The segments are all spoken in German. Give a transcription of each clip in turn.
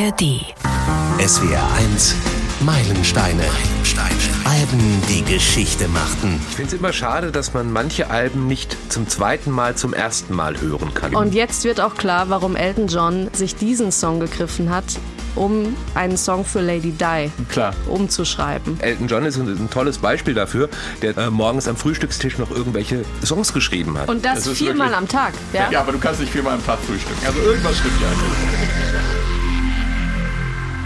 ARD. SWR 1 Meilensteine. Meilensteine. Alben, die Geschichte machten. Ich finde es immer schade, dass man manche Alben nicht zum zweiten Mal zum ersten Mal hören kann. Und jetzt wird auch klar, warum Elton John sich diesen Song gegriffen hat, um einen Song für Lady Di Klar. umzuschreiben. Elton John ist ein, ein tolles Beispiel dafür, der äh, morgens am Frühstückstisch noch irgendwelche Songs geschrieben hat. Und das, Das ist viermal wirklich- am Tag. Ja? Ja, aber du kannst nicht viermal am Tag frühstücken. Also irgendwas stimmt ja nicht.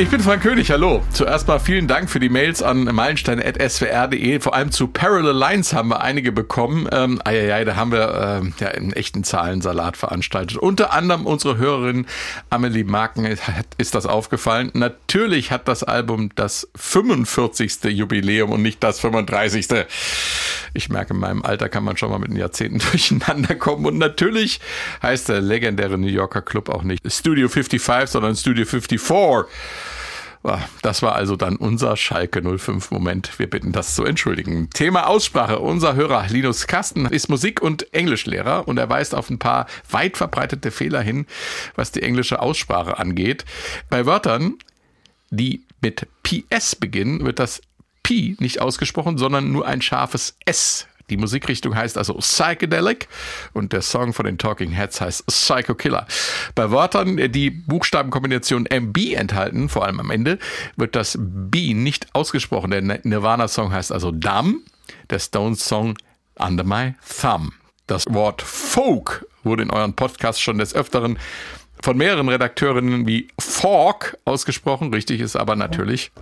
Ich bin Frank König, hallo. Zuerst mal vielen Dank für die Mails an meilensteine.swr.de. Vor allem zu Parallel Lines haben wir einige bekommen. Ähm, eieiei, da haben wir ähm, ja einen echten Zahlensalat veranstaltet. Unter anderem unsere Hörerin Amelie Marken ist das aufgefallen. Natürlich hat das Album das 45. Jubiläum und nicht das 35. Ich merke, in meinem Alter kann man schon mal mit den Jahrzehnten durcheinander kommen. Und natürlich heißt der legendäre New Yorker Club auch nicht Studio 55, sondern Studio 54. Ah, Das war also dann unser Schalke 05 Moment. Wir bitten das zu entschuldigen. Thema Aussprache. Unser Hörer Linus Kasten ist Musik- und Englischlehrer und er weist auf ein paar weit verbreitete Fehler hin, was die englische Aussprache angeht. Bei Wörtern, die mit PS beginnen, wird das P nicht ausgesprochen, sondern nur ein scharfes S. Die Musikrichtung heißt also Psychedelic und der Song von den Talking Heads heißt Psycho Killer. Bei Wörtern, die Buchstabenkombination MB enthalten, vor allem am Ende, wird das B nicht ausgesprochen. Der Nirvana-Song heißt also Dumb, der Stones-Song Under My Thumb. Das Wort Folk wurde in euren Podcasts schon des Öfteren von mehreren Redakteurinnen wie Fork ausgesprochen. Richtig ist aber natürlich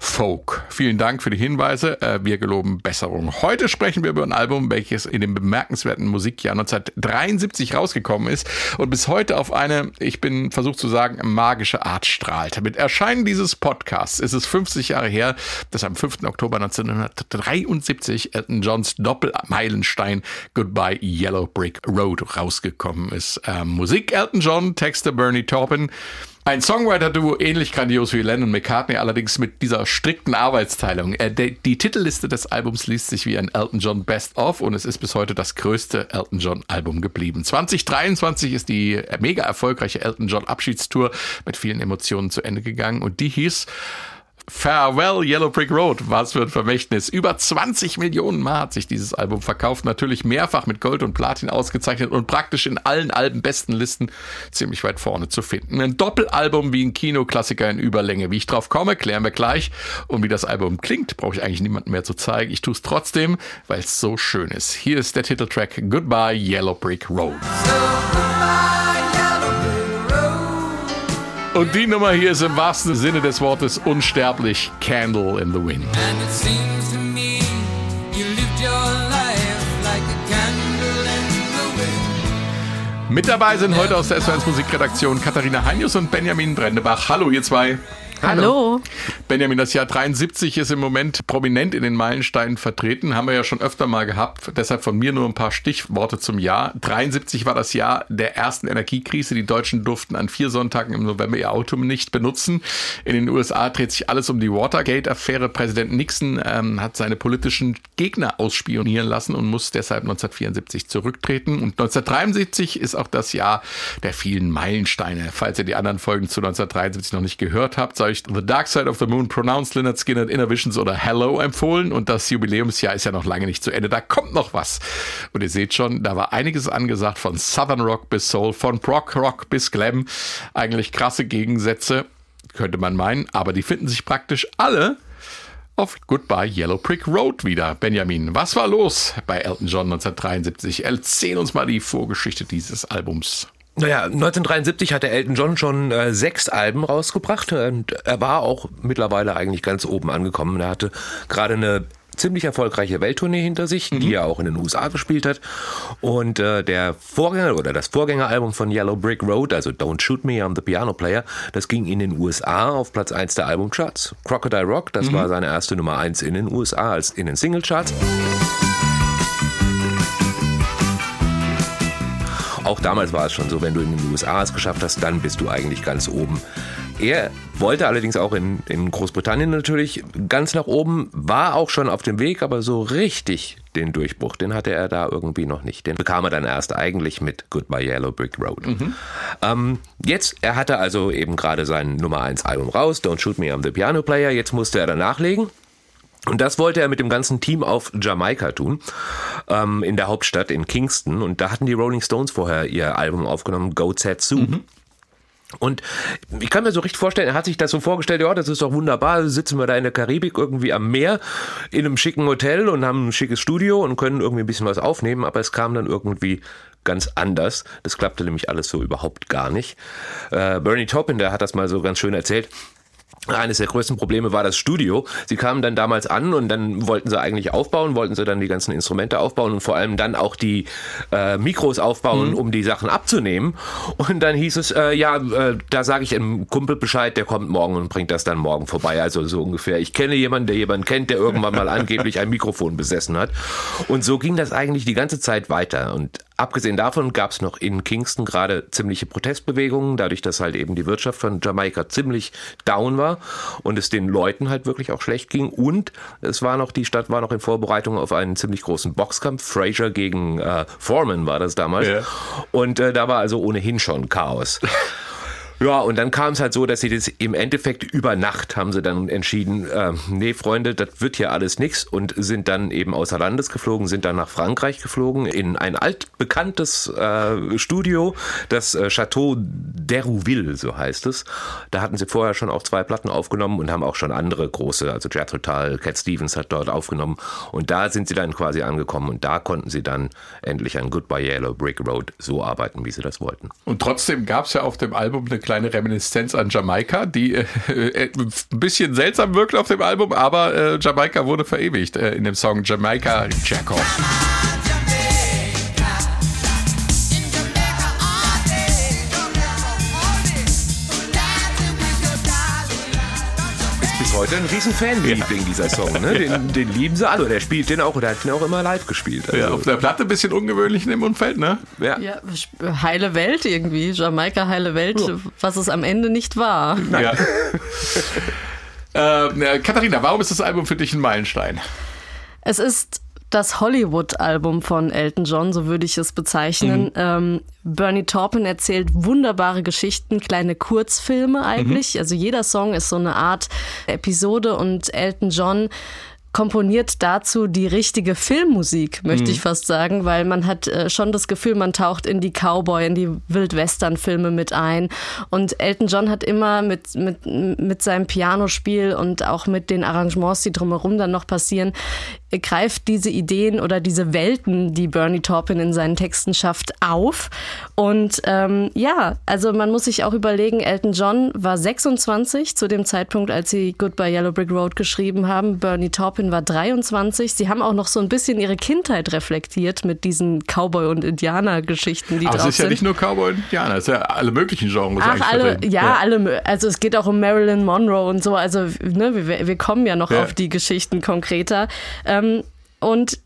Folk. Vielen Dank für die Hinweise. Äh, Wir geloben Besserung. Heute sprechen wir über ein Album, welches in dem bemerkenswerten Musikjahr 1973 rausgekommen ist und bis heute auf eine, ich bin versucht zu sagen, magische Art strahlt. Mit Erscheinen dieses Podcasts ist es 50 Jahre her, dass am 5. Oktober 1973 Elton Johns Doppelmeilenstein Goodbye Yellow Brick Road rausgekommen ist. Ähm, Musik Elton John, Texte Bernie Taupin. Ein Songwriter-Duo ähnlich grandios wie Lennon McCartney, allerdings mit dieser strikten Arbeitsteilung. Äh, Die Titelliste des Albums liest sich wie ein Elton John Best-of und es ist bis heute das größte Elton John-Album geblieben. 2023 ist die mega erfolgreiche Elton John Abschiedstour mit vielen Emotionen zu Ende gegangen und die hieß Farewell Yellow Brick Road, was für ein Vermächtnis. Über 20 Millionen Mal hat sich dieses Album verkauft, natürlich mehrfach mit Gold und Platin ausgezeichnet und praktisch in allen Albenbestenlisten ziemlich weit vorne zu finden. Ein Doppelalbum wie ein Kinoklassiker in Überlänge. Wie ich drauf komme, klären wir gleich. Und wie das Album klingt, brauche ich eigentlich niemandem mehr zu zeigen. Ich tue es trotzdem, weil es so schön ist. Hier ist der Titeltrack Goodbye Yellow Brick Road. Und die Nummer hier ist im wahrsten Sinne des Wortes unsterblich Candle in the Wind. Mit dabei sind heute aus der SOS Musikredaktion Katharina Heinius und Benjamin Brendebach. Hallo ihr zwei. Hallo. Benjamin, das Jahr 73 ist im Moment prominent in den Meilensteinen vertreten, haben wir ja schon öfter mal gehabt. Deshalb von mir nur ein paar Stichworte zum Jahr. 73 war das Jahr der ersten Energiekrise. Die Deutschen durften an vier Sonntagen im November ihr Auto nicht benutzen. In den USA dreht sich alles um die Watergate-Affäre. Präsident Nixon ähm, hat seine politischen Gegner ausspionieren lassen und muss deshalb 1974 zurücktreten. Und 1973 ist auch das Jahr der vielen Meilensteine. Falls ihr die anderen Folgen zu 1973 noch nicht gehört habt, sei euch The Dark Side of the Moon, Pronounced Leonard Skinner, Innovations oder Hello empfohlen. Und das Jubiläumsjahr ist ja noch lange nicht zu Ende. Da kommt noch was. Und ihr seht schon, da war einiges angesagt von Southern Rock bis Soul, von Prog Rock bis Glam. Eigentlich krasse Gegensätze, könnte man meinen. Aber die finden sich praktisch alle auf Goodbye Yellow Brick Road wieder. Benjamin, was war los bei Elton John 1973? Erzähl uns mal die Vorgeschichte dieses Albums. Naja, 1973 hatte Elton John schon äh, sechs Alben rausgebracht und er war auch mittlerweile eigentlich ganz oben angekommen. Er hatte gerade eine ziemlich erfolgreiche Welttournee hinter sich, die er auch in den USA gespielt hat. Und äh, der Vorgänger oder das Vorgängeralbum von Yellow Brick Road, also Don't Shoot Me, I'm the Piano Player, das ging in den USA auf Platz 1 der Albumcharts. Crocodile Rock, das war seine erste Nummer 1 in den USA als in den Singlecharts. Auch damals war es schon so, wenn du in den USA es geschafft hast, dann bist du eigentlich ganz oben. Er wollte allerdings auch in, in Großbritannien natürlich ganz nach oben, war auch schon auf dem Weg, aber so richtig den Durchbruch, den hatte er da irgendwie noch nicht. Den bekam er dann erst eigentlich mit Goodbye Yellow Brick Road. Ähm, jetzt, er hatte also eben gerade sein Nummer 1 Album raus, Don't Shoot Me, I'm the Piano Player. Jetzt musste er dann nachlegen. Und das wollte er mit dem ganzen Team auf Jamaika tun, ähm, in der Hauptstadt in Kingston. Und da hatten die Rolling Stones vorher ihr Album aufgenommen, Go Zetsu. Und ich kann mir so richtig vorstellen, er hat sich das so vorgestellt, ja, das ist doch wunderbar, sitzen wir da in der Karibik irgendwie am Meer in einem schicken Hotel und haben ein schickes Studio und können irgendwie ein bisschen was aufnehmen, aber es kam dann irgendwie ganz anders. Das klappte nämlich alles so überhaupt gar nicht. Äh, Bernie Taupin, der hat das mal so ganz schön erzählt. Eines der größten Probleme war das Studio. Sie kamen dann damals an und dann wollten sie eigentlich aufbauen, wollten sie dann die ganzen Instrumente aufbauen und vor allem dann auch die äh, Mikros aufbauen, um die Sachen abzunehmen. Und dann hieß es, äh, ja, äh, da sage ich einem Kumpel Bescheid, der kommt morgen und bringt das dann morgen vorbei. Also so ungefähr. Ich kenne jemanden, der jemanden kennt, der irgendwann mal angeblich ein Mikrofon besessen hat. Und so ging das eigentlich die ganze Zeit weiter. Und Abgesehen davon gab es noch in Kingston gerade ziemliche Protestbewegungen, dadurch, dass halt eben die Wirtschaft von Jamaika ziemlich down war und es den Leuten halt wirklich auch schlecht ging. Und es war noch, die Stadt war noch in Vorbereitung auf einen ziemlich großen Boxkampf. Fraser gegen äh, Foreman war das damals. Ja. Und äh, da war also ohnehin schon Chaos. Ja, und dann kam es halt so, dass sie das im Endeffekt über Nacht haben sie dann entschieden, äh, nee, Freunde, das wird hier alles nix und sind dann eben außer Landes geflogen, sind dann nach Frankreich geflogen, in ein altbekanntes äh, Studio, das äh, Chateau d'Herouville, so heißt es. Da hatten sie vorher schon auch zwei Platten aufgenommen und haben auch schon andere große, also Jethro Tull, Cat Stevens hat dort aufgenommen und da sind sie dann quasi angekommen und da konnten sie dann endlich an Goodbye Yellow Brick Road so arbeiten, wie sie das wollten. Und trotzdem gab es ja auf dem Album eine kleine Reminiszenz an Jamaika, die äh, äh, ein bisschen seltsam wirkt auf dem Album, aber äh, Jamaika wurde verewigt äh, in dem Song Jamaica Jacko. Heute ein riesen Fanliebling, dieser Song. Ne? Den, den lieben sie alle. Der spielt den auch, oder hat den auch immer live gespielt. Also, Ja, auf der Platte ein bisschen ungewöhnlich in dem Umfeld, ne? ja. Ja, heile Welt irgendwie. Jamaika, heile Welt, was es am Ende nicht war. Ja. äh, Katharina, warum ist das Album für dich ein Meilenstein? Es ist das Hollywood-Album von Elton John, so würde ich es bezeichnen. Ähm, Bernie Taupin erzählt wunderbare Geschichten, kleine Kurzfilme eigentlich. Also jeder Song ist so eine Art Episode und Elton John komponiert dazu die richtige Filmmusik, möchte ich fast sagen, weil man hat äh, schon das Gefühl, man taucht in die Cowboy, in die Wildwestern-Filme mit ein. Und Elton John hat immer mit, mit, mit seinem Pianospiel und auch mit den Arrangements, die drumherum dann noch passieren, greift diese Ideen oder diese Welten, die Bernie Taupin in seinen Texten schafft, auf. Und ähm, ja, also man muss sich auch überlegen, Elton John war 26 zu dem Zeitpunkt, als sie Goodbye Yellow Brick Road geschrieben haben. Bernie Taupin war 23. Sie haben auch noch so ein bisschen ihre Kindheit reflektiert mit diesen Cowboy- und Indianer-Geschichten, die Aber es drauf ist ja sind. nicht nur Cowboy und Indianer, es ist ja alle möglichen Genres Ach, eigentlich alle, vertreten. ja, alle, also es geht auch um Marilyn Monroe und so, also ne, wir, wir kommen ja noch Ja. auf die Geschichten konkreter. Ähm, und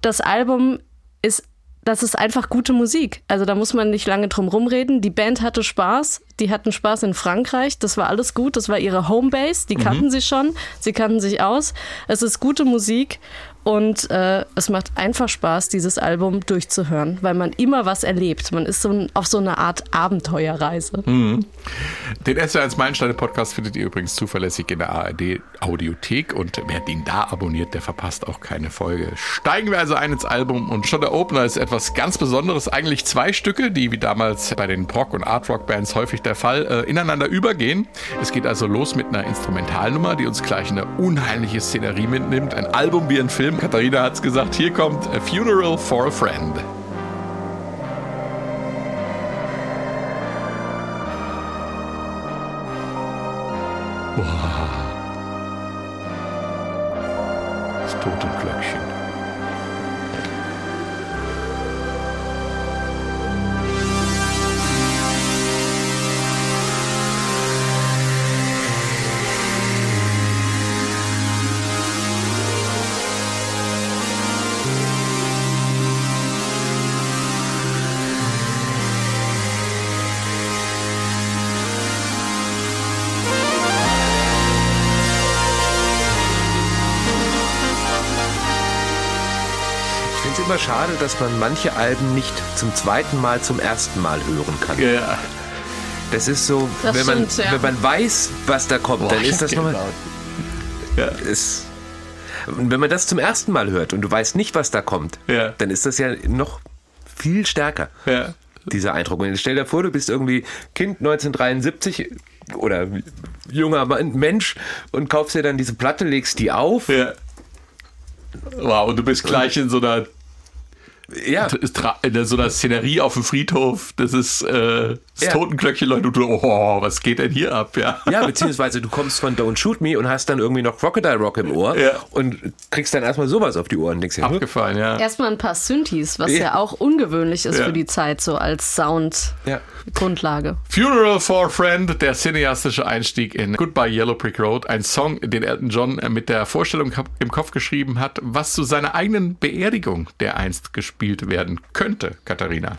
das Album ist, das ist einfach gute Musik. Also da muss man nicht lange drum rumreden. Die Band hatte Spaß, die hatten Spaß in Frankreich, das war alles gut, das war ihre Homebase, die kannten sie schon, sie kannten sich aus. Es ist gute Musik und äh, es macht einfach Spaß, dieses Album durchzuhören, weil man immer was erlebt. Man ist so ein, auf so eine Art Abenteuerreise. Den SR1 Meilensteine Podcast findet ihr übrigens zuverlässig in der ARD Audiothek und wer den da abonniert, der verpasst auch keine Folge. Steigen wir also ein ins Album und schon der Opener ist etwas ganz Besonderes. Eigentlich zwei Stücke, die wie damals bei den Rock- und Art-Rock-Bands häufig der Fall, äh, ineinander übergehen. Es geht also los mit einer Instrumentalnummer, die uns gleich in eine unheimliche Szenerie mitnimmt. Ein Album wie ein Film. Katharina hat's gesagt, hier kommt A Funeral for a Friend. Das Totenglöckchen. Immer schade, dass man manche Alben nicht zum zweiten Mal zum ersten Mal hören kann. Ja. Das ist so, Das wenn, man, stimmt, ja. wenn man weiß, was da kommt, dann ist das nochmal. Ja. Ist, und wenn man das zum ersten Mal hört und du weißt nicht, was da kommt, Ja. dann ist das ja noch viel stärker, Ja. dieser Eindruck. Und stell dir vor, du bist irgendwie Kind 1973 oder junger Mann- Mensch und kaufst dir dann diese Platte, legst die auf. Ja. Wow, und du bist gleich in so einer, Ja, in so einer Szenerie auf dem Friedhof. Das ist äh, das Ja. Totenglöckchen, Leute. Und du, oh, was geht denn hier ab? Ja. ja, beziehungsweise du kommst von Don't Shoot Me und hast dann irgendwie noch Crocodile Rock im Ohr Ja. und kriegst dann erstmal sowas auf die Ohren. und Denkst dir, Abgefallen, ja. Erstmal ein paar Synthes, was Ja. ja, auch ungewöhnlich ist Ja. für die Zeit, so als ja. Soundgrundlage. Funeral for a Friend, der cineastische Einstieg in Goodbye Yellow Brick Road, ein Song, den Elton John mit der Vorstellung im Kopf geschrieben hat, was zu seiner eigenen Beerdigung der einst gespielt werden könnte, Katharina.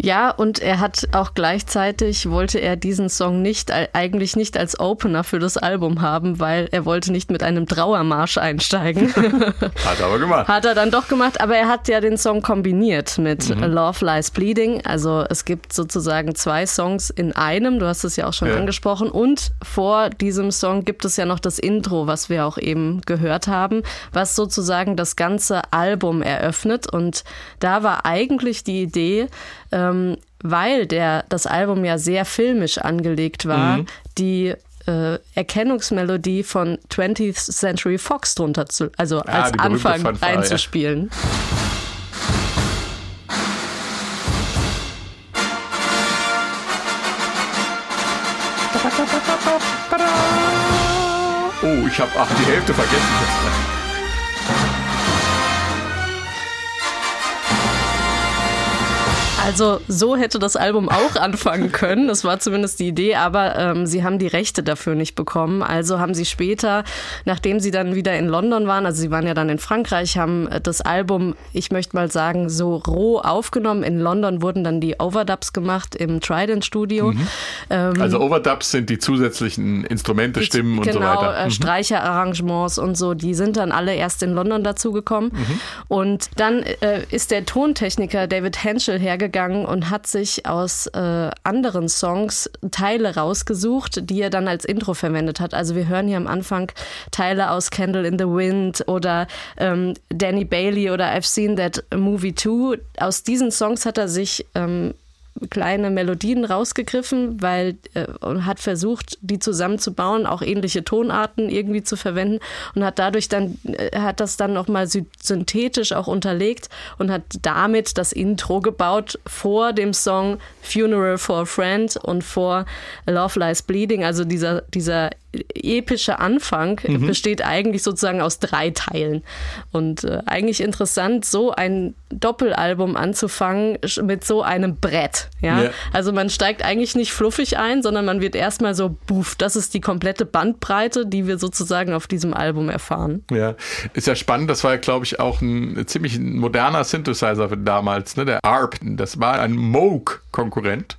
Ja, und er hat auch gleichzeitig, wollte er diesen Song nicht, eigentlich nicht als Opener für das Album haben, weil er wollte nicht mit einem Trauermarsch einsteigen. Hat er aber gemacht. Hat er dann doch gemacht, aber er hat ja den Song kombiniert mit Mhm. Love Lies Bleeding. Also es gibt sozusagen zwei Songs in einem, du hast es ja auch schon Ja. angesprochen. Und vor diesem Song gibt es ja noch das Intro, was wir auch eben gehört haben, was sozusagen das ganze Album eröffnet. Und da war eigentlich die Idee, ähm, weil der, das Album ja sehr filmisch angelegt war, Mhm. die äh, Erkennungsmelodie von 20th Century Fox drunter zu, also Ah, als Anfang Fanfare, ja. einzuspielen. Oh, ich habe ach die Hälfte vergessen. Also so hätte das Album auch anfangen können. Das war zumindest die Idee, aber ähm, sie haben die Rechte dafür nicht bekommen. Also haben sie später, nachdem sie dann wieder in London waren, also sie waren ja dann in Frankreich, haben äh, das Album, ich möchte mal sagen, so roh aufgenommen. In London wurden dann die Overdubs gemacht im Trident Studio. Ähm, Also Overdubs sind die zusätzlichen Instrumente, Stimmen und genau, so weiter. Äh, Mhm. Streicherarrangements und so, die sind dann alle erst in London dazugekommen. Mhm. Und dann äh, ist der Tontechniker David Henschel hergegangen und hat sich aus äh, anderen Songs Teile rausgesucht, die er dann als Intro verwendet hat. Also wir hören hier am Anfang Teile aus Candle in the Wind oder ähm, Danny Bailey oder I've Seen That Movie Too. Aus diesen Songs hat er sich ähm, kleine Melodien rausgegriffen, weil äh, und hat versucht, die zusammenzubauen, auch ähnliche Tonarten irgendwie zu verwenden und hat dadurch dann äh, hat das dann noch mal sy- synthetisch auch unterlegt und hat damit das Intro gebaut vor dem Song Funeral for a Friend und vor Love Lies Bleeding, also dieser dieser epische Anfang besteht eigentlich sozusagen aus drei Teilen. Und äh, eigentlich interessant, so ein Doppelalbum anzufangen mit so einem Brett. Ja? Ja. Also man steigt eigentlich nicht fluffig ein, sondern man wird erstmal so, buff, das ist die komplette Bandbreite, die wir sozusagen auf diesem Album erfahren. Ja, ist ja spannend. Das war ja, glaube ich, auch ein ziemlich moderner Synthesizer damals, ne? Der ARP. Das war ein Moog-Konkurrent.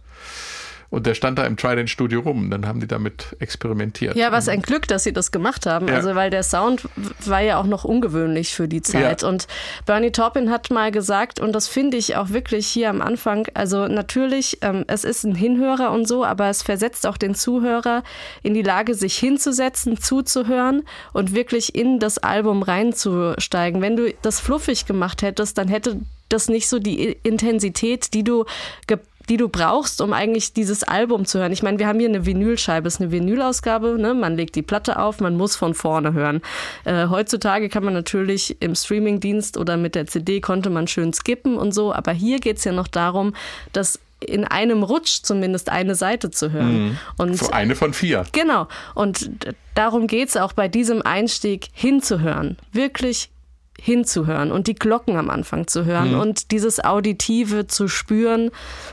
Und der stand da im Trident Studio rum. Dann haben die damit experimentiert. Ja, was ein Glück, dass sie das gemacht haben. Ja. Also, weil der Sound war ja auch noch ungewöhnlich für die Zeit. Ja. Und Bernie Taupin hat mal gesagt, und das finde ich auch wirklich hier am Anfang, also natürlich, ähm, es ist ein Hinhörer und so, aber es versetzt auch den Zuhörer in die Lage, sich hinzusetzen, zuzuhören und wirklich in das Album reinzusteigen. Wenn du das fluffig gemacht hättest, dann hätte das nicht so die Intensität, die du ge die du brauchst, um eigentlich dieses Album zu hören. Ich meine, wir haben hier eine Vinylscheibe, es ist eine Vinylausgabe, ne? man legt die Platte auf, man muss von vorne hören. Äh, heutzutage kann man natürlich im Streamingdienst oder mit der CD konnte man schön skippen und so, aber hier geht's ja noch darum, dass in einem Rutsch zumindest eine Seite zu hören. Und So Eine von vier. Genau. Und darum geht's auch bei diesem Einstieg hinzuhören. Wirklich hinzuhören und die Glocken am Anfang zu hören und dieses Auditive zu spüren.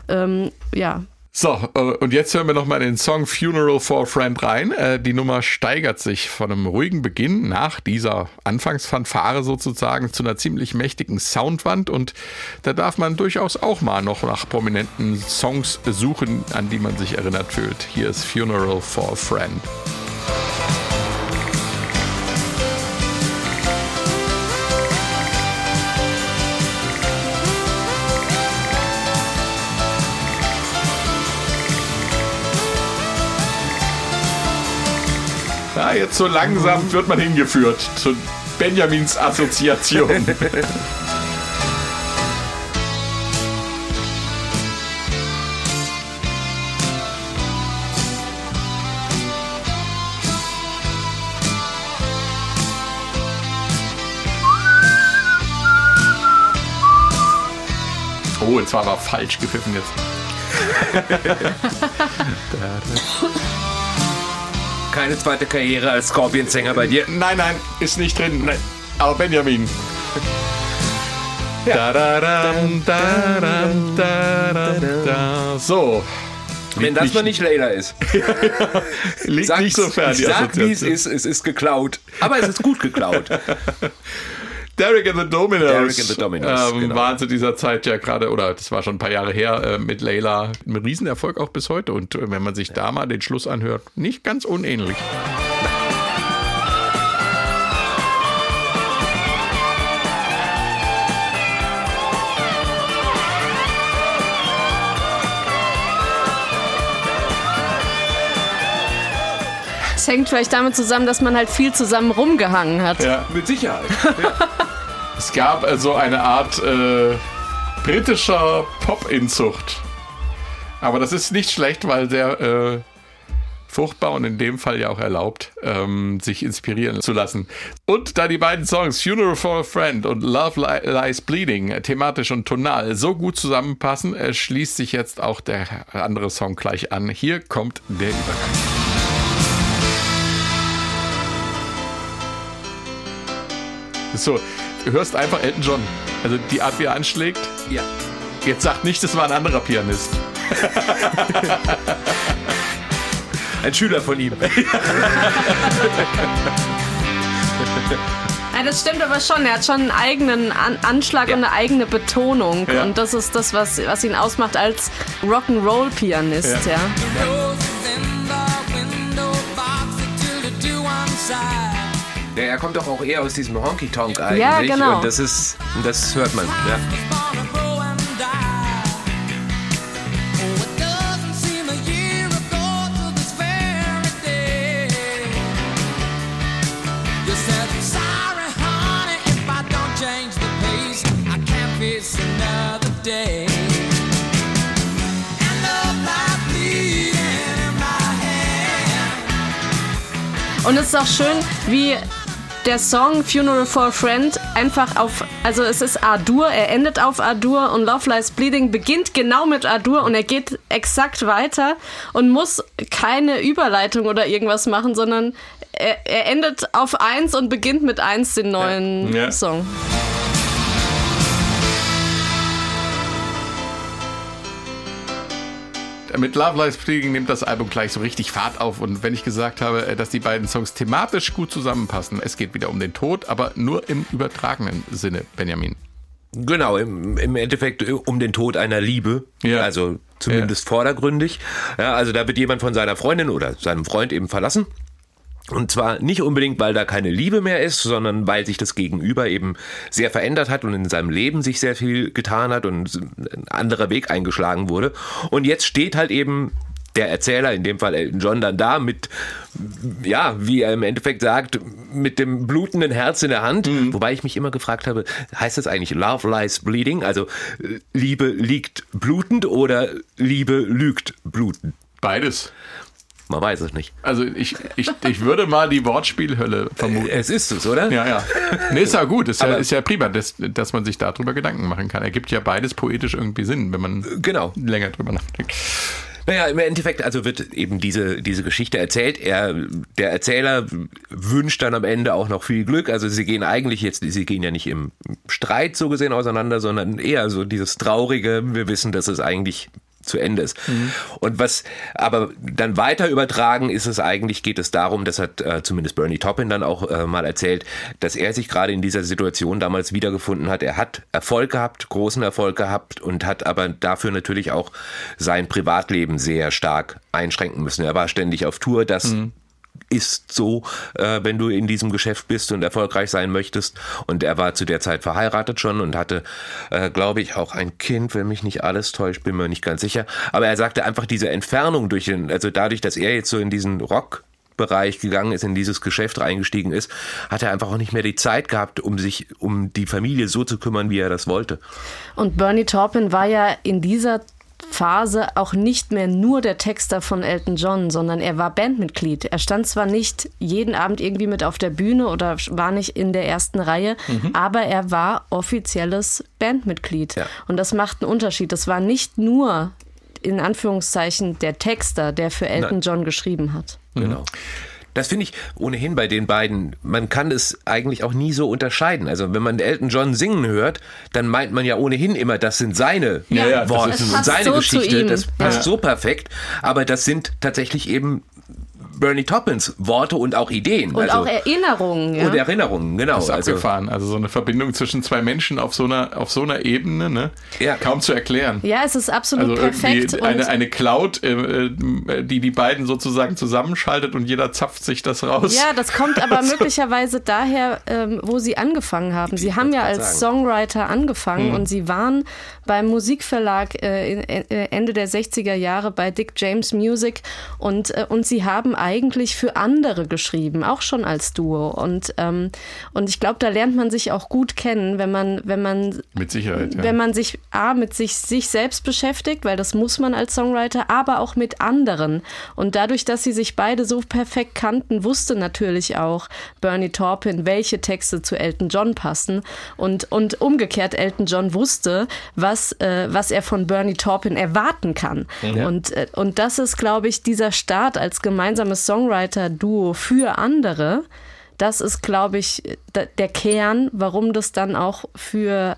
Ähm, ja, So, äh, und jetzt hören wir nochmal den Song Funeral for a Friend rein. Äh, Die Nummer steigert sich von einem ruhigen Beginn nach dieser Anfangsfanfare sozusagen zu einer ziemlich mächtigen Soundwand. Und da darf man durchaus auch mal noch nach prominenten Songs suchen, an die man sich erinnert fühlt. Hier ist Funeral for a Friend. Ja, jetzt so langsam wird man hingeführt zu Benjamins Assoziation. Oh, jetzt war aber falsch gepfiffen jetzt. Keine zweite Karriere als Scorpion-Sänger bei dir. Nein, nein, ist nicht drin. Nein. Aber Benjamin. Da, da, da, da, da, da, da, da. So. Wenn das noch nicht Layla ist. Liegt nicht so fern, die sag wie es ist, es ist geklaut. Aber es ist gut geklaut. Derek and the Dominos, Derek and the Dominos, ähm, genau. waren zu dieser Zeit ja gerade, oder das war schon ein paar Jahre her, äh, mit Layla ein Riesenerfolg auch bis heute. Und äh, wenn man sich da mal den Schluss anhört, nicht ganz unähnlich. Hängt vielleicht damit zusammen, dass man halt viel zusammen rumgehangen hat. Ja. Mit Sicherheit. Es gab also eine Art äh, britischer Pop-Inzucht. Aber das ist nicht schlecht, weil sehr äh, fruchtbar und in dem Fall ja auch erlaubt, ähm, sich inspirieren zu lassen. Und da die beiden Songs Funeral for a Friend und Love Li- Lies Bleeding thematisch und tonal so gut zusammenpassen, äh, schließt sich jetzt auch der andere Song gleich an. Hier kommt der Übergang. So, du hörst einfach Elton John. Also die Art, wie er anschlägt. Ja. Jetzt sagt nicht, das war ein anderer Pianist. Ein Schüler von ihm. Ja, das stimmt aber schon. Er hat schon einen eigenen An Anschlag und eine eigene Betonung. Ja. Und das ist das, was, was ihn ausmacht als Rock'n'Roll-Pianist. Ja. Ja. Ja, er kommt doch auch eher aus diesem Honky-Tonk eigentlich. Ja, genau. Und das ist, das hört man. Ja. Und es ist auch schön, wie der Song Funeral for a Friend einfach auf, also es ist A-Dur, er endet auf A-Dur und Love Lies Bleeding beginnt genau mit A-Dur und er geht exakt weiter und muss keine Überleitung oder irgendwas machen, sondern er, er endet auf 1 und beginnt mit 1 den neuen Ja. Song. Mit Love Lies Bleeding nimmt das Album gleich so richtig Fahrt auf. Und wenn ich gesagt habe, äh, dass die beiden Songs thematisch gut zusammenpassen, es geht wieder um den Tod, aber nur im übertragenen Sinne, Benjamin. Genau, im, im Endeffekt äh, um den Tod einer Liebe. Ja. Also zumindest vordergründig. Ja, also da wird jemand von seiner Freundin oder seinem Freund eben verlassen. Und zwar nicht unbedingt, weil da keine Liebe mehr ist, sondern weil sich das Gegenüber eben sehr verändert hat und in seinem Leben sich sehr viel getan hat und ein anderer Weg eingeschlagen wurde. Und jetzt steht halt eben der Erzähler, in dem Fall Elton John, dann da mit, ja, wie er im Endeffekt sagt, mit dem blutenden Herz in der Hand. Wobei ich mich immer gefragt habe, heißt das eigentlich Love Lies Bleeding? Also äh, Liebe liegt blutend oder Liebe lügt blutend? Beides. Man weiß es nicht. Also ich, ich, ich würde mal die Wortspielhölle vermuten. Es ist es, oder? Ja, ja. Nee, ist ja gut. Ist ja, ist ja prima, dass, dass man sich darüber Gedanken machen kann. Ergibt ja beides poetisch irgendwie Sinn, wenn man Genau. länger drüber nachdenkt. Naja, im Endeffekt, also wird eben diese, diese Geschichte erzählt. Er, der Erzähler wünscht dann am Ende auch noch viel Glück. Also sie gehen eigentlich jetzt, sie gehen ja nicht im Streit so gesehen auseinander, sondern eher so dieses traurige, wir wissen, dass es eigentlich zu Ende ist. Und was aber dann weiter übertragen ist es eigentlich, geht es darum, das hat äh, zumindest Bernie Taupin dann auch äh, mal erzählt, dass er sich gerade in dieser Situation damals wiedergefunden hat. Er hat Erfolg gehabt, großen Erfolg gehabt und hat aber dafür natürlich auch sein Privatleben sehr stark einschränken müssen. Er war ständig auf Tour, das ist so, äh, wenn du in diesem Geschäft bist und erfolgreich sein möchtest. Und er war zu der Zeit verheiratet schon und hatte, äh, glaube ich, auch ein Kind, wenn mich nicht alles täuscht, bin mir nicht ganz sicher. Aber er sagte einfach diese Entfernung durch den, also dadurch, dass er jetzt so in diesen Rock Musikbereich gegangen ist, in dieses Geschäft reingestiegen ist, hat er einfach auch nicht mehr die Zeit gehabt, um sich um die Familie so zu kümmern, wie er das wollte. Und Bernie Taupin war ja in dieser Phase auch nicht mehr nur der Texter von Elton John, sondern er war Bandmitglied. Er stand zwar nicht jeden Abend irgendwie mit auf der Bühne oder war nicht in der ersten Reihe, aber er war offizielles Bandmitglied. Ja. Und das macht einen Unterschied. Das war nicht nur in Anführungszeichen der Texter, der für Elton Nein. John geschrieben hat. Genau. Das finde ich ohnehin bei den beiden, man kann es eigentlich auch nie so unterscheiden. Also wenn man Elton John singen hört, dann meint man ja ohnehin immer, das sind seine Ja, Worte ist- und seine so zu Geschichte. ihm. Das passt Ja. so perfekt. Aber das sind tatsächlich eben Bernie Toppins Worte und auch Ideen. Und also, auch Erinnerungen. Ja? und Erinnerungen, genau. Das ist Also, abgefahren. Also so eine Verbindung zwischen zwei Menschen auf so einer, auf so einer Ebene, ne? Ja. Kaum zu erklären. ja, es ist absolut Also perfekt. irgendwie eine, und eine Cloud, äh, äh, die die beiden sozusagen zusammenschaltet und jeder zapft sich das raus. Ja, das kommt aber möglicherweise daher, ähm, wo sie angefangen haben. Sie haben ja als sagen. Songwriter angefangen und sie waren beim Musikverlag äh, äh, Ende der 60er Jahre bei Dick James Music und, äh, und sie haben eigentlich für andere geschrieben, auch schon als Duo. Und, ähm, und ich glaube, da lernt man sich auch gut kennen, wenn man, wenn man Mit Sicherheit, ja. wenn man sich A, mit sich, sich selbst beschäftigt, weil das muss man als Songwriter, aber auch mit anderen. Und dadurch, dass sie sich beide so perfekt kannten, wusste natürlich auch Bernie Taupin, welche Texte zu Elton John passen. Und, und umgekehrt, Elton John wusste, was, äh, was er von Bernie Taupin erwarten kann. Und, äh, und das ist, glaube ich, dieser Start als gemeinsames Songwriter-Duo für andere. Das ist, glaube ich, der Kern, warum das dann auch für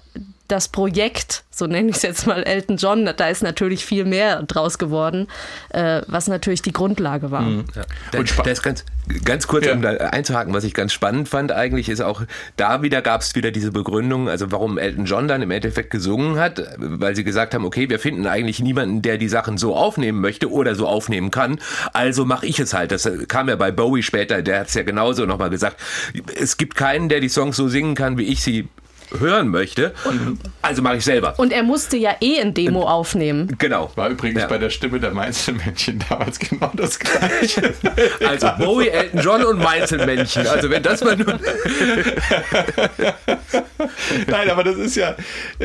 das Projekt, so nenne ich es jetzt mal Elton John, da ist natürlich viel mehr draus geworden, äh, was natürlich die Grundlage war. Ja. Da, Und da ist ganz, ganz kurz, Ja. um da einzuhaken, was ich ganz spannend fand eigentlich, ist auch, da wieder gab es wieder diese Begründung, also warum Elton John dann im Endeffekt gesungen hat, weil sie gesagt haben, okay, wir finden eigentlich niemanden, der die Sachen so aufnehmen möchte oder so aufnehmen kann, also mache ich es halt. Das kam ja bei Bowie später, der hat es ja genauso nochmal gesagt. Es gibt keinen, der die Songs so singen kann, wie ich sie hören möchte, also mache ich selber. Und er musste ja eh ein Demo aufnehmen. Genau. War übrigens Ja. bei der Stimme der Meinzelmännchen damals genau das Gleiche. Also Bowie, Elton John und Meinzelmännchen. Also wenn das mal nur... Nein, aber das ist ja,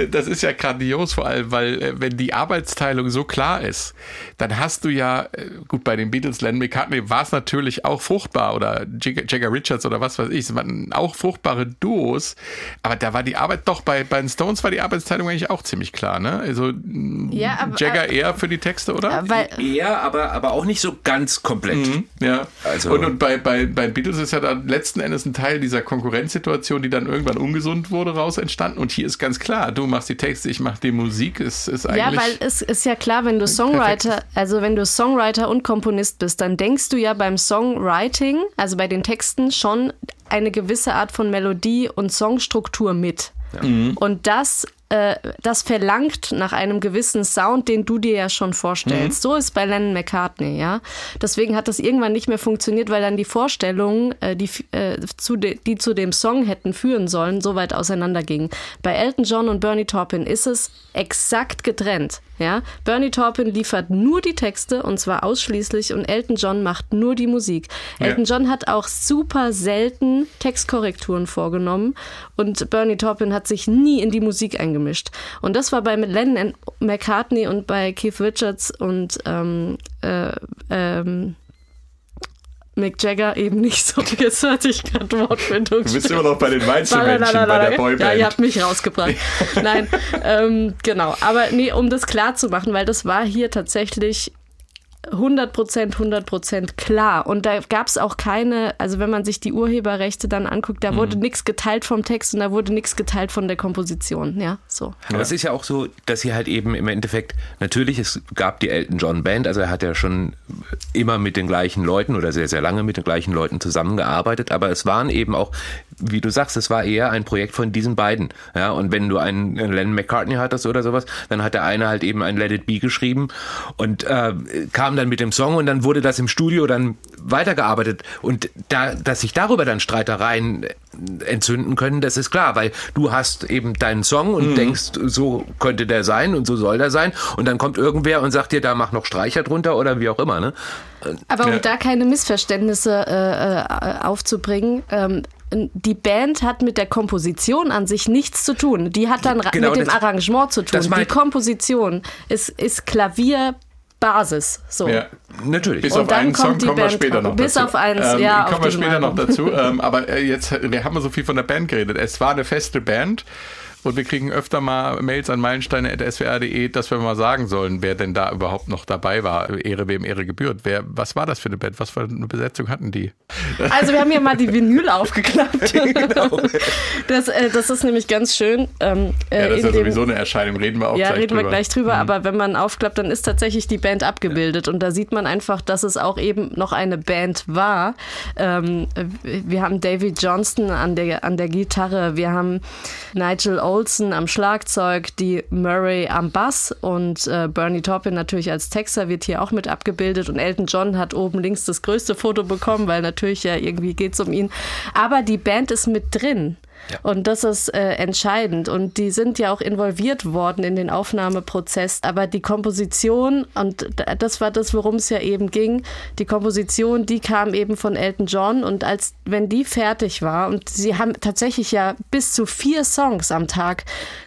das ist ja grandios, vor allem, weil äh, wenn die Arbeitsteilung so klar ist, dann hast du ja, äh, gut, bei den Beatles, Lennon McCartney war es natürlich auch fruchtbar oder Jagger, Jagger Richards oder was weiß ich, es waren auch fruchtbare Duos, aber da war die Arbeit doch, bei, bei den Stones war die Arbeitsteilung eigentlich auch ziemlich klar, ne? Also Ja, aber, Jagger eher für die Texte, oder? weil, Ja, aber, aber auch nicht so ganz komplett. Ja, Also- und, und bei, bei, bei den Beatles ist ja dann letzten Endes ein Teil dieser Konkurrenzsituation, die dann irgendwann ungesund wurde, raus entstanden. Und hier ist ganz klar, du machst die Texte, ich mach die Musik. Es ist eigentlich. Ja, weil es ist ja klar, wenn du Songwriter, also wenn du Songwriter und Komponist bist, dann denkst du ja beim Songwriting, also bei den Texten, schon eine gewisse Art von Melodie und Songstruktur mit. Und das, äh, das verlangt nach einem gewissen Sound, den du dir ja schon vorstellst. So ist bei Lennon McCartney, ja. Deswegen hat das irgendwann nicht mehr funktioniert, weil dann die Vorstellungen, äh, die, äh, zu de, die zu dem Song hätten führen sollen, so weit auseinandergingen. Bei Elton John und Bernie Taupin ist es exakt getrennt. Ja, Bernie Taupin liefert nur die Texte und zwar ausschließlich und Elton John macht nur die Musik. Ja. Elton John hat auch super selten Textkorrekturen vorgenommen und Bernie Taupin hat sich nie in die Musik eingemischt. Und das war bei Lennon McCartney und bei Keith Richards und ähm, äh, ähm, Mick Jagger eben nicht so. Jetzt hatte ich gerade Wortfindung. du bist immer noch bei den Meinzelmännchen, bei der Boyband. Ja, ihr habt mich rausgebracht. Nein, ähm, genau. Aber nee, um das klar zu machen, weil das war hier tatsächlich 100 Prozent, 100 Prozent klar. Und da gab es auch keine, also wenn man sich die Urheberrechte dann anguckt, da Mhm. wurde nichts geteilt vom Text und da wurde nichts geteilt von der Komposition. Ja, so. Aber es ist ja auch so, dass sie halt eben im Endeffekt, natürlich, es gab die Elton John Band, also er hat ja schon immer mit den gleichen Leuten oder sehr, sehr lange mit den gleichen Leuten zusammengearbeitet, aber es waren eben auch wie du sagst, es war eher ein Projekt von diesen beiden. Ja, und wenn du einen Lennon McCartney hattest oder sowas, dann hat der eine halt eben ein Let It Be geschrieben und äh, kam dann mit dem Song und dann wurde das im Studio dann weitergearbeitet. Und da, dass sich darüber dann Streitereien entzünden können, das ist klar, weil du hast eben deinen Song und denkst, so könnte der sein und so soll der sein. Und dann kommt irgendwer und sagt dir, da mach noch Streicher drunter oder wie auch immer. Ne? Aber um Ja. da keine Missverständnisse äh, äh, aufzubringen, ähm, die Band hat mit der Komposition an sich nichts zu tun. Die hat dann Genau, mit dem das- Arrangement zu tun. Die Komposition ist, ist Klavierbasis. So. Ja. Natürlich. Bis Und auf dann einen Song kommt die kommen wir Band später noch Bis dazu. auf eins, ähm, ja, auf Kommen wir später noch Album. dazu. ähm, aber jetzt, wir haben so viel von der Band geredet. Es war eine feste Band. Und wir kriegen öfter mal Mails an meilensteine.swr.de, dass wir mal sagen sollen, wer denn da überhaupt noch dabei war. Ehre wem Ehre gebührt. Wer, was war das für eine Band? Was für eine Besetzung hatten die? Also wir haben hier mal die Vinyl aufgeklappt. Genau. das, äh, das ist nämlich ganz schön. Ähm, äh, Ja, das ist ja sowieso eine Erscheinung. Reden wir auch Ja, gleich reden drüber. Mhm. wir gleich drüber, aber wenn man aufklappt, dann ist tatsächlich die Band abgebildet und da sieht man einfach, dass es auch eben noch eine Band war. Ähm, wir haben David Johnston an der, an der Gitarre, wir haben Nigel Olsen am Schlagzeug, die Murray am Bass und äh, Bernie Taupin natürlich als Texter wird hier auch mit abgebildet und Elton John hat oben links das größte Foto bekommen, weil natürlich ja irgendwie geht es um ihn. Aber die Band ist mit drin. Und das ist äh, entscheidend. Und die sind ja auch involviert worden in den Aufnahmeprozess. Aber die Komposition, und das war das, worum es ja eben ging, die Komposition, die kam eben von Elton John. Und als wenn die fertig war, und sie haben tatsächlich ja bis zu vier Songs am Tag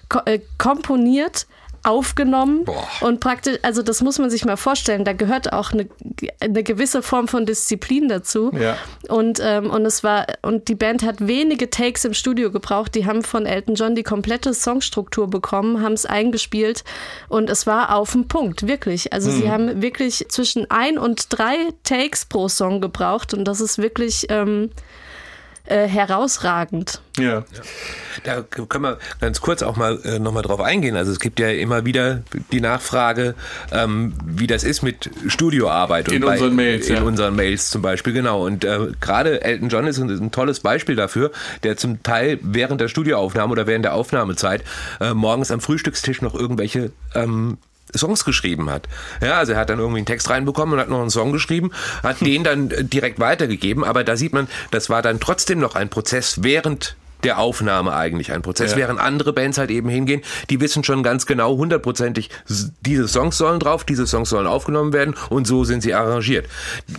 ko äh, komponiert, aufgenommen und praktisch, also das muss man sich mal vorstellen, da gehört auch eine, eine gewisse Form von Disziplin dazu. Ja. Und, ähm, und es war, und die Band hat wenige Takes im Studio gebraucht. Die haben von Elton John die komplette Songstruktur bekommen, haben es eingespielt und es war auf den Punkt, wirklich. Also sie haben wirklich zwischen ein und drei Takes pro Song gebraucht und das ist wirklich ähm, äh, herausragend. Ja. Da können wir ganz kurz auch mal äh, nochmal drauf eingehen. Also es gibt ja immer wieder die Nachfrage, ähm, wie das ist mit Studioarbeit. In Und unseren Mails, In ja. unseren Mails zum Beispiel, genau. Und äh, gerade Elton John ist ein, ein tolles Beispiel dafür, der zum Teil während der Studioaufnahme oder während der Aufnahmezeit äh, morgens am Frühstückstisch noch irgendwelche ähm, Songs geschrieben hat. Ja, also er hat dann irgendwie einen Text reinbekommen und hat noch einen Song geschrieben, hat den dann äh, direkt weitergegeben, aber da sieht man, das war dann trotzdem noch ein Prozess während der Aufnahme eigentlich ein Prozess, Ja. während andere Bands halt eben hingehen, die wissen schon ganz genau hundertprozentig, diese Songs sollen drauf, diese Songs sollen aufgenommen werden und so sind sie arrangiert.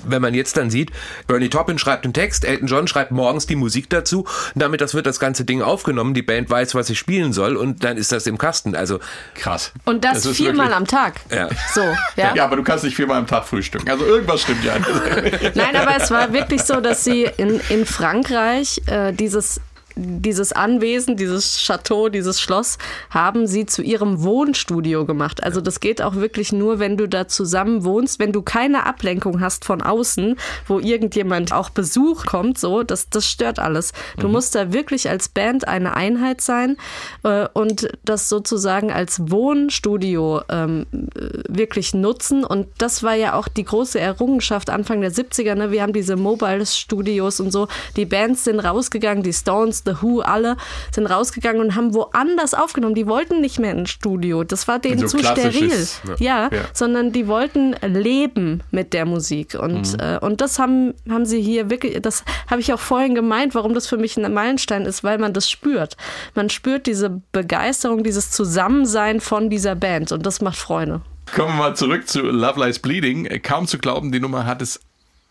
Wenn man jetzt dann sieht, Bernie Taupin schreibt einen Text, Elton John schreibt morgens die Musik dazu, damit das wird das ganze Ding aufgenommen, die Band weiß, was sie spielen soll und dann ist das im Kasten. Also Krass. Und das, ist viermal wirklich- am Tag. Ja. So, ja. Ja, aber du kannst nicht viermal am Tag frühstücken. Also irgendwas stimmt ja. Nein, aber es war wirklich so, dass sie in, in Frankreich äh, dieses dieses Anwesen, dieses Chateau, dieses Schloss haben sie zu ihrem Wohnstudio gemacht. Also das geht auch wirklich nur, wenn du da zusammen wohnst, wenn du keine Ablenkung hast von außen, wo irgendjemand auch Besuch kommt, so, das, das stört alles. Du musst da wirklich als Band eine Einheit sein äh, und das sozusagen als Wohnstudio ähm, äh, wirklich nutzen. Und das war ja auch die große Errungenschaft Anfang der 70er. Ne? Wir haben diese Mobile-Studios und so. Die Bands sind rausgegangen, die Stones, The Who, alle sind rausgegangen und haben woanders aufgenommen. Die wollten nicht mehr in ein Studio. Das war denen So zu steril. klassisches, Ja, Ja. sondern die wollten leben mit der Musik. Und, Mhm. äh, und das haben, haben sie hier wirklich, das habe ich auch vorhin gemeint, warum das für mich ein Meilenstein ist, weil man das spürt. Man spürt diese Begeisterung, dieses Zusammensein von dieser Band und das macht Freude. Kommen wir mal zurück zu Love Lies Bleeding. Äh, Kaum zu glauben, die Nummer hat es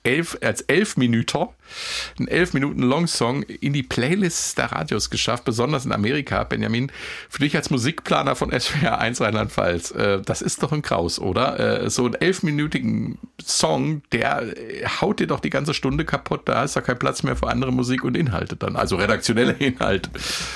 elf, als elf Minuten, ein elf Minuten Long-Song in die Playlists der Radios geschafft, besonders in Amerika. Benjamin, für dich als Musikplaner von SWR 1 Rheinland-Pfalz, äh, das ist doch ein Kraus, oder? Äh, so einen elfminütigen Song, der äh, haut dir doch die ganze Stunde kaputt. Da ist doch kein Platz mehr für andere Musik und Inhalte dann, also redaktionelle Inhalte.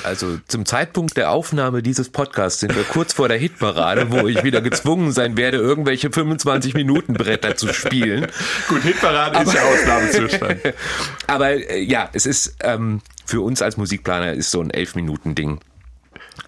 Also zum Zeitpunkt der Aufnahme dieses Podcasts sind wir kurz vor der Hitparade, wo ich wieder gezwungen sein werde, irgendwelche 25 Minuten Bretter zu spielen. Gut, Hitparade ist ja Ausnahmezustand. Aber äh, ja, es ist ähm, für uns als Musikplaner ist so ein elf Minuten Ding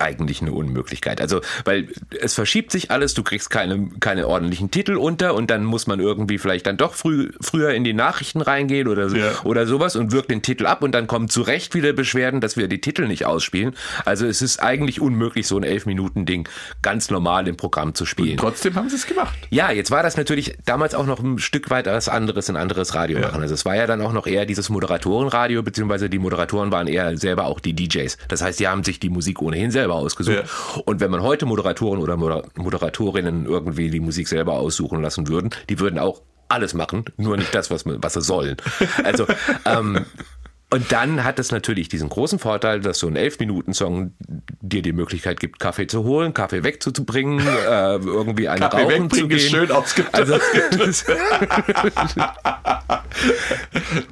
eigentlich eine Unmöglichkeit. Also, weil es verschiebt sich alles, du kriegst keine, keine ordentlichen Titel unter und dann muss man irgendwie vielleicht dann doch früh, früher in die Nachrichten reingehen oder, so, Ja. oder sowas und wirkt den Titel ab und dann kommen zu Recht wieder Beschwerden, dass wir die Titel nicht ausspielen. Also es ist eigentlich unmöglich, so ein Elf-Minuten-Ding ganz normal im Programm zu spielen. Trotzdem haben sie es gemacht. Ja, jetzt war das natürlich damals auch noch ein Stück weit was anderes, ein anderes Radio machen. Also es war ja dann auch noch eher dieses Moderatorenradio, beziehungsweise die Moderatoren waren eher selber auch die DJs. Das heißt, die haben sich die Musik ohnehin selber ausgesucht. Und wenn man heute Moderatoren oder Moder Moderatorinnen irgendwie die Musik selber aussuchen lassen würden, die würden auch alles machen, nur nicht das, was, was sie sollen. Also, ähm, und dann hat es natürlich diesen großen Vorteil, dass so ein 11-Minuten-Song dir die Möglichkeit gibt, Kaffee zu holen, Kaffee wegzubringen, äh, irgendwie einen Kaffee rauchen zu gehen. ist schön ausgedrückt. Also, das,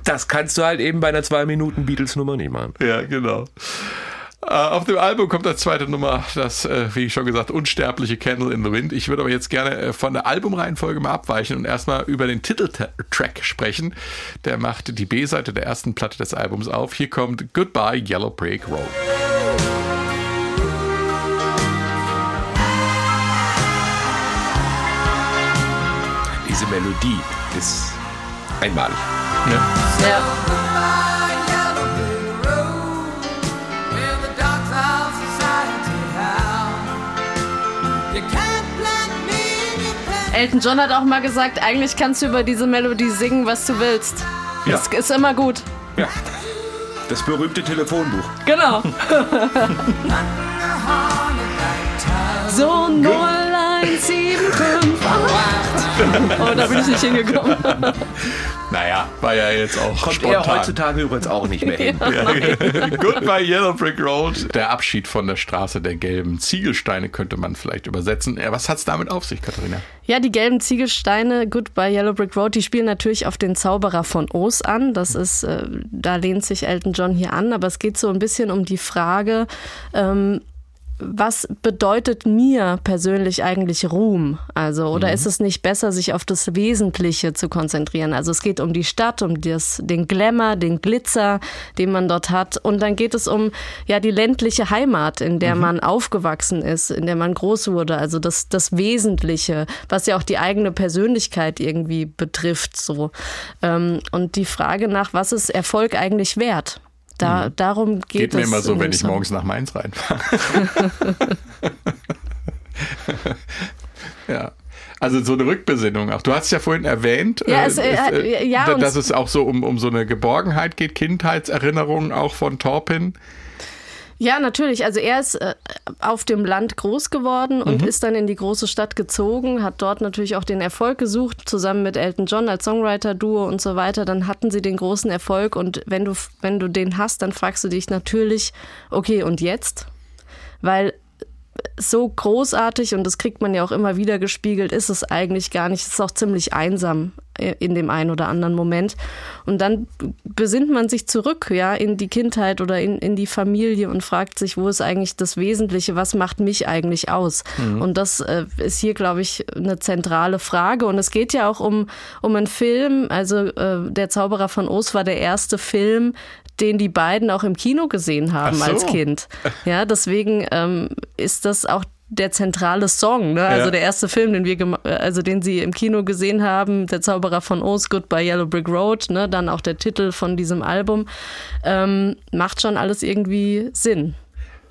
das kannst du halt eben bei einer 2-Minuten-Beatles-Nummer nicht machen. Ja, genau. Äh, Auf dem Album kommt als zweite Nummer das, äh, wie ich schon gesagt, unsterbliche Candle in the Wind. Ich würde aber jetzt gerne äh, von der Albumreihenfolge mal abweichen und erstmal über den Titeltrack sprechen. Der macht die B-Seite der ersten Platte des Albums auf. Hier kommt Goodbye Yellow Brick Road. Diese Melodie ist einmalig. Ja. Ja. Elton John hat auch mal gesagt, eigentlich kannst du über diese Melodie singen, was du willst. Ja. Das ist immer gut. Ja. Das berühmte Telefonbuch. Genau. so 01758. Oh, da bin ich nicht hingekommen. Naja, war ja jetzt auch Kommt spontan. er heutzutage übrigens auch nicht mehr hin. Goodbye Yellow Brick Road. Der Abschied von der Straße der gelben Ziegelsteine könnte man vielleicht übersetzen. Was hat's damit auf sich, Katharina? Ja, die gelben Ziegelsteine, Goodbye Yellow Brick Road, die spielen natürlich auf den Zauberer von Oz an. Das ist, äh, da lehnt sich Elton John hier an, aber es geht so ein bisschen um die Frage, ähm, was bedeutet mir persönlich eigentlich Ruhm? Also, oder ist es nicht besser, sich auf das Wesentliche zu konzentrieren? Also, es geht um die Stadt, um das, den Glamour, den Glitzer, den man dort hat. Und dann geht es um, ja, die ländliche Heimat, in der man aufgewachsen ist, in der man groß wurde. Also, das, das Wesentliche, was ja auch die eigene Persönlichkeit irgendwie betrifft, so. Ähm, und die Frage nach, was ist Erfolg eigentlich wert? Da, darum geht, Geht mir es. immer so, in dem wenn ich Song. morgens nach Mainz reinfahre. ja. Also so eine Rückbesinnung auch. Du hast ja vorhin erwähnt, Ja, es, äh, ja, da- und dass es- es auch so um, um so eine Geborgenheit geht, Kindheitserinnerungen auch von Torpin. Ja, natürlich. Also er ist äh, auf dem Land groß geworden und ist dann in die große Stadt gezogen, hat dort natürlich auch den Erfolg gesucht, zusammen mit Elton John als Songwriter-Duo und so weiter. Dann hatten sie den großen Erfolg und wenn du, wenn du den hast, dann fragst du dich natürlich, okay, und jetzt? Weil so großartig und das kriegt man ja auch immer wieder gespiegelt, ist es eigentlich gar nicht. Es ist auch ziemlich einsam in dem einen oder anderen Moment. Und dann besinnt man sich zurück, ja, in die Kindheit oder in, in die Familie und fragt sich, wo ist eigentlich das Wesentliche, was macht mich eigentlich aus? Und das äh, ist hier, glaube ich, eine zentrale Frage. Und es geht ja auch um, um einen Film, also äh, Der Zauberer von Oz war der erste Film, den die beiden auch im Kino gesehen haben so. als Kind. Ja, deswegen ähm, ist das auch der zentrale Song, ne? Also Ja. der erste Film, den wir, also den sie im Kino gesehen haben, der Zauberer von Oz, Goodbye Yellow Brick Road, ne? Dann auch der Titel von diesem Album, ähm, macht schon alles irgendwie Sinn.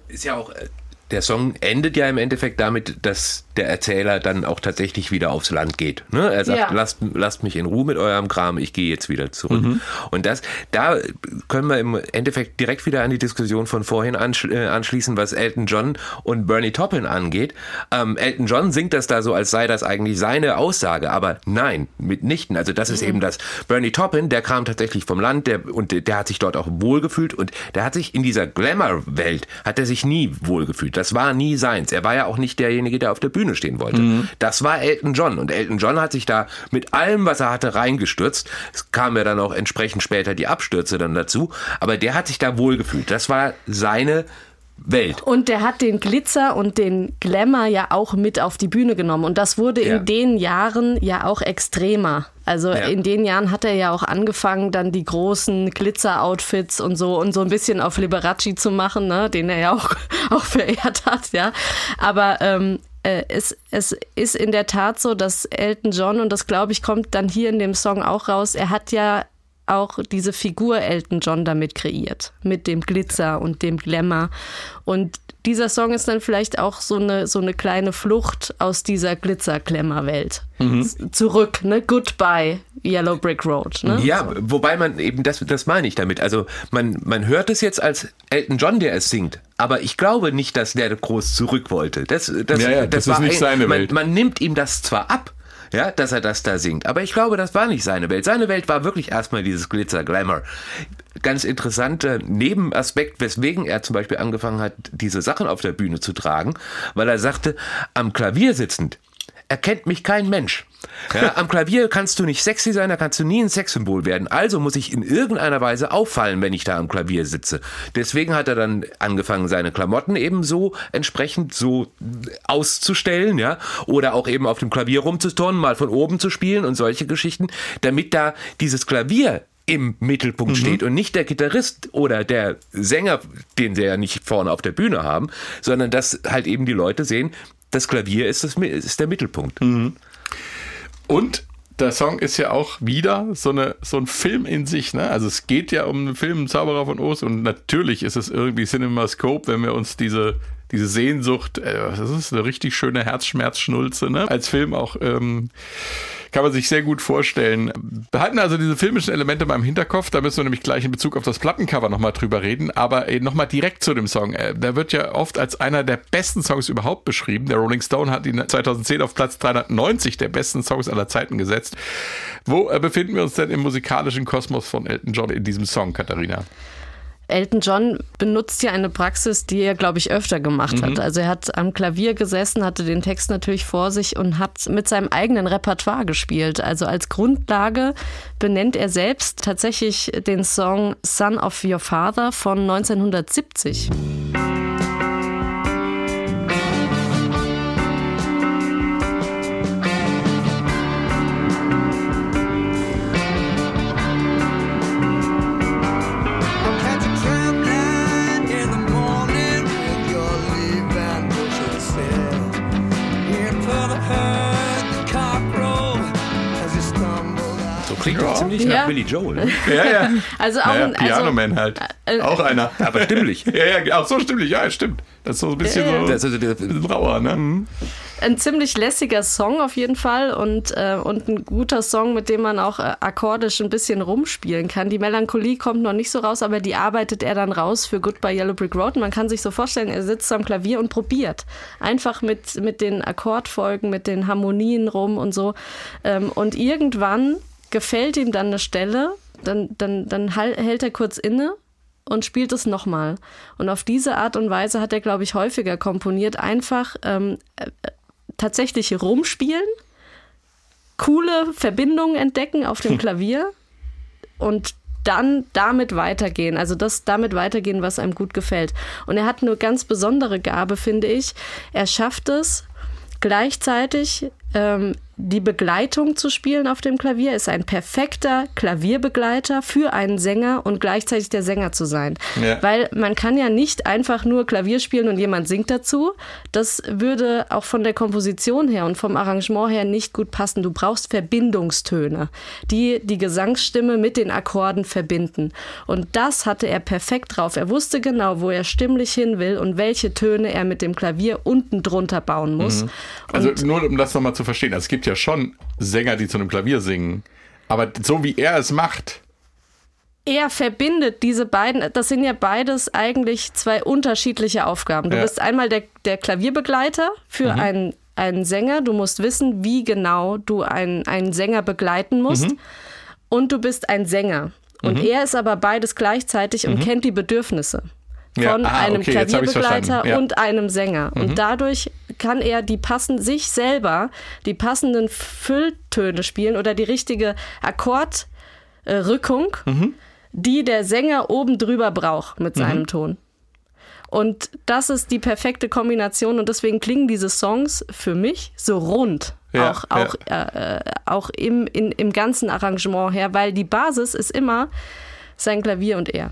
Ist ja auch, äh, der Song endet ja im Endeffekt damit, dass der Erzähler dann auch tatsächlich wieder aufs Land geht. Ne? Er sagt, Ja. lasst, lasst mich in Ruhe mit eurem Kram, ich gehe jetzt wieder zurück. Mhm. Und das, da können wir im Endeffekt direkt wieder an die Diskussion von vorhin anschl äh, anschließen, was Elton John und Bernie Taupin angeht. Ähm, Elton John singt das da so, als sei das eigentlich seine Aussage, aber nein, mitnichten. Also das ist eben das. Bernie Taupin, der kam tatsächlich vom Land der, und der, der hat sich dort auch wohlgefühlt und der hat sich in dieser Glamour-Welt, hat er sich nie wohlgefühlt. Das war nie seins. Er war ja auch nicht derjenige, der auf der Bühne stehen wollte. Das war Elton John und Elton John hat sich da mit allem, was er hatte, reingestürzt. Es kamen ja dann auch entsprechend später die Abstürze dann dazu, aber der hat sich da wohlgefühlt. Das war seine Welt. Und der hat den Glitzer und den Glamour ja auch mit auf die Bühne genommen. Und das wurde Ja. in den Jahren ja auch extremer. Also Ja. in den Jahren hat er ja auch angefangen, dann die großen Glitzer-Outfits und so und so ein bisschen auf Liberace zu machen, ne? den er ja auch, auch verehrt hat, ja. Aber ähm, äh, es, es ist in der Tat so, dass Elton John, und das glaube ich, kommt dann hier in dem Song auch raus, er hat ja auch diese Figur Elton John damit kreiert, mit dem Glitzer und dem Glamour. Und dieser Song ist dann vielleicht auch so eine, so eine kleine Flucht aus dieser Glitzer-Glamour-Welt. Mhm. Zurück, ne? Goodbye, Yellow Brick Road. Ne? Ja, wobei man eben, das, das meine ich damit. Also man, man hört es jetzt als Elton John, der es singt. Aber ich glaube nicht, dass der groß zurück wollte. Das, das, Ja, ja, das ist nicht seine man, Welt. Man nimmt ihm das zwar ab, ja, dass er das da singt. Aber ich glaube, das war nicht seine Welt. Seine Welt war wirklich erstmal dieses Glitzer, Glamour. Ganz interessanter Nebenaspekt, weswegen er zum Beispiel angefangen hat, diese Sachen auf der Bühne zu tragen, weil er sagte, am Klavier sitzend erkennt mich kein Mensch. Ja, am Klavier kannst du nicht sexy sein, da kannst du nie ein Sexsymbol werden. Also muss ich in irgendeiner Weise auffallen, wenn ich da am Klavier sitze. Deswegen hat er dann angefangen, seine Klamotten eben so entsprechend so auszustellen, ja, oder auch eben auf dem Klavier rumzuturnen, mal von oben zu spielen und solche Geschichten, damit da dieses Klavier im Mittelpunkt steht und nicht der Gitarrist oder der Sänger, den sie ja nicht vorne auf der Bühne haben, sondern dass halt eben die Leute sehen, das Klavier ist, das, ist der Mittelpunkt. Und der Song ist ja auch wieder so, eine, so ein Film in sich. Ne? Also es geht ja um den Film Zauberer von Oz und natürlich ist es irgendwie CinemaScope, wenn wir uns diese, diese Sehnsucht, äh, das ist eine richtig schöne Herzschmerzschnulze, ne? als Film auch ähm, kann man sich sehr gut vorstellen. Behalten also diese filmischen Elemente mal im Hinterkopf, da müssen wir nämlich gleich in Bezug auf das Plattencover nochmal drüber reden, aber äh, nochmal direkt zu dem Song. Äh, der wird ja oft als einer der besten Songs überhaupt beschrieben. Der Rolling Stone hat ihn 2010 auf Platz 390 der besten Songs aller Zeiten gesetzt. Wo äh, befinden wir uns denn im musikalischen Kosmos von Elton John in diesem Song, Katharina? Elton John benutzt ja eine Praxis, die er, glaube ich, öfter gemacht hat. Also er hat am Klavier gesessen, hatte den Text natürlich vor sich und hat mit seinem eigenen Repertoire gespielt. Also als Grundlage benennt er selbst tatsächlich den Song Son of Your Father von 1970. Klingt Ja. nach Billy Joel. Ne? Ja, ja. Also auch ja, ja ein, also, Piano Man halt. äh, auch einer. Aber stimmlich. Ja, ja, auch so stimmlich, ja, stimmt. Das ist so ein bisschen Ja, ja. so Das ist, das, ein bisschen rauer, ne? ein ziemlich lässiger Song auf jeden Fall und, äh, und ein guter Song, mit dem man auch äh, akkordisch ein bisschen rumspielen kann. Die Melancholie kommt noch nicht so raus, aber die arbeitet er dann raus für Goodbye Yellow Brick Road. Und man kann sich so vorstellen, er sitzt am Klavier und probiert. Einfach mit, mit den Akkordfolgen, mit den Harmonien rum und so. Ähm, und irgendwann gefällt ihm dann eine Stelle, dann, dann, dann hält er kurz inne und spielt es nochmal. Und auf diese Art und Weise hat er, glaube ich, häufiger komponiert. Einfach ähm, äh, äh, tatsächlich rumspielen, coole Verbindungen entdecken auf dem Klavier und dann damit weitergehen. Also das damit weitergehen, was einem gut gefällt. Und er hat eine ganz besondere Gabe, finde ich. Er schafft es gleichzeitig ähm, die Begleitung zu spielen auf dem Klavier, ist ein perfekter Klavierbegleiter für einen Sänger und gleichzeitig der Sänger zu sein. Ja. Weil man kann ja nicht einfach nur Klavier spielen und jemand singt dazu. Das würde auch von der Komposition her und vom Arrangement her nicht gut passen. Du brauchst Verbindungstöne, die die Gesangsstimme mit den Akkorden verbinden. Und das hatte er perfekt drauf. Er wusste genau, wo er stimmlich hin will und welche Töne er mit dem Klavier unten drunter bauen muss. Also Und nur um das nochmal zu verstehen, also es gibt ja schon Sänger, die zu einem Klavier singen, aber so wie er es macht, er verbindet diese beiden, das sind ja beides eigentlich zwei unterschiedliche Aufgaben. Du Ja. bist einmal der, der Klavierbegleiter für einen, einen Sänger. Du musst wissen, wie genau du einen, einen Sänger begleiten musst. Und du bist ein Sänger. Und er ist aber beides gleichzeitig und kennt die Bedürfnisse Ja, von ah, einem okay, Klavierbegleiter ja. und einem Sänger. Und dadurch kann er die passen sich selber die passenden Fülltöne spielen oder die richtige Akkordrückung, Mhm. die der Sänger oben drüber braucht mit Mhm. seinem Ton. Und das ist die perfekte Kombination und deswegen klingen diese Songs für mich so rund. Ja, auch auch, äh, äh, auch im, in, im ganzen Arrangement her, weil die Basis ist immer sein Klavier und er.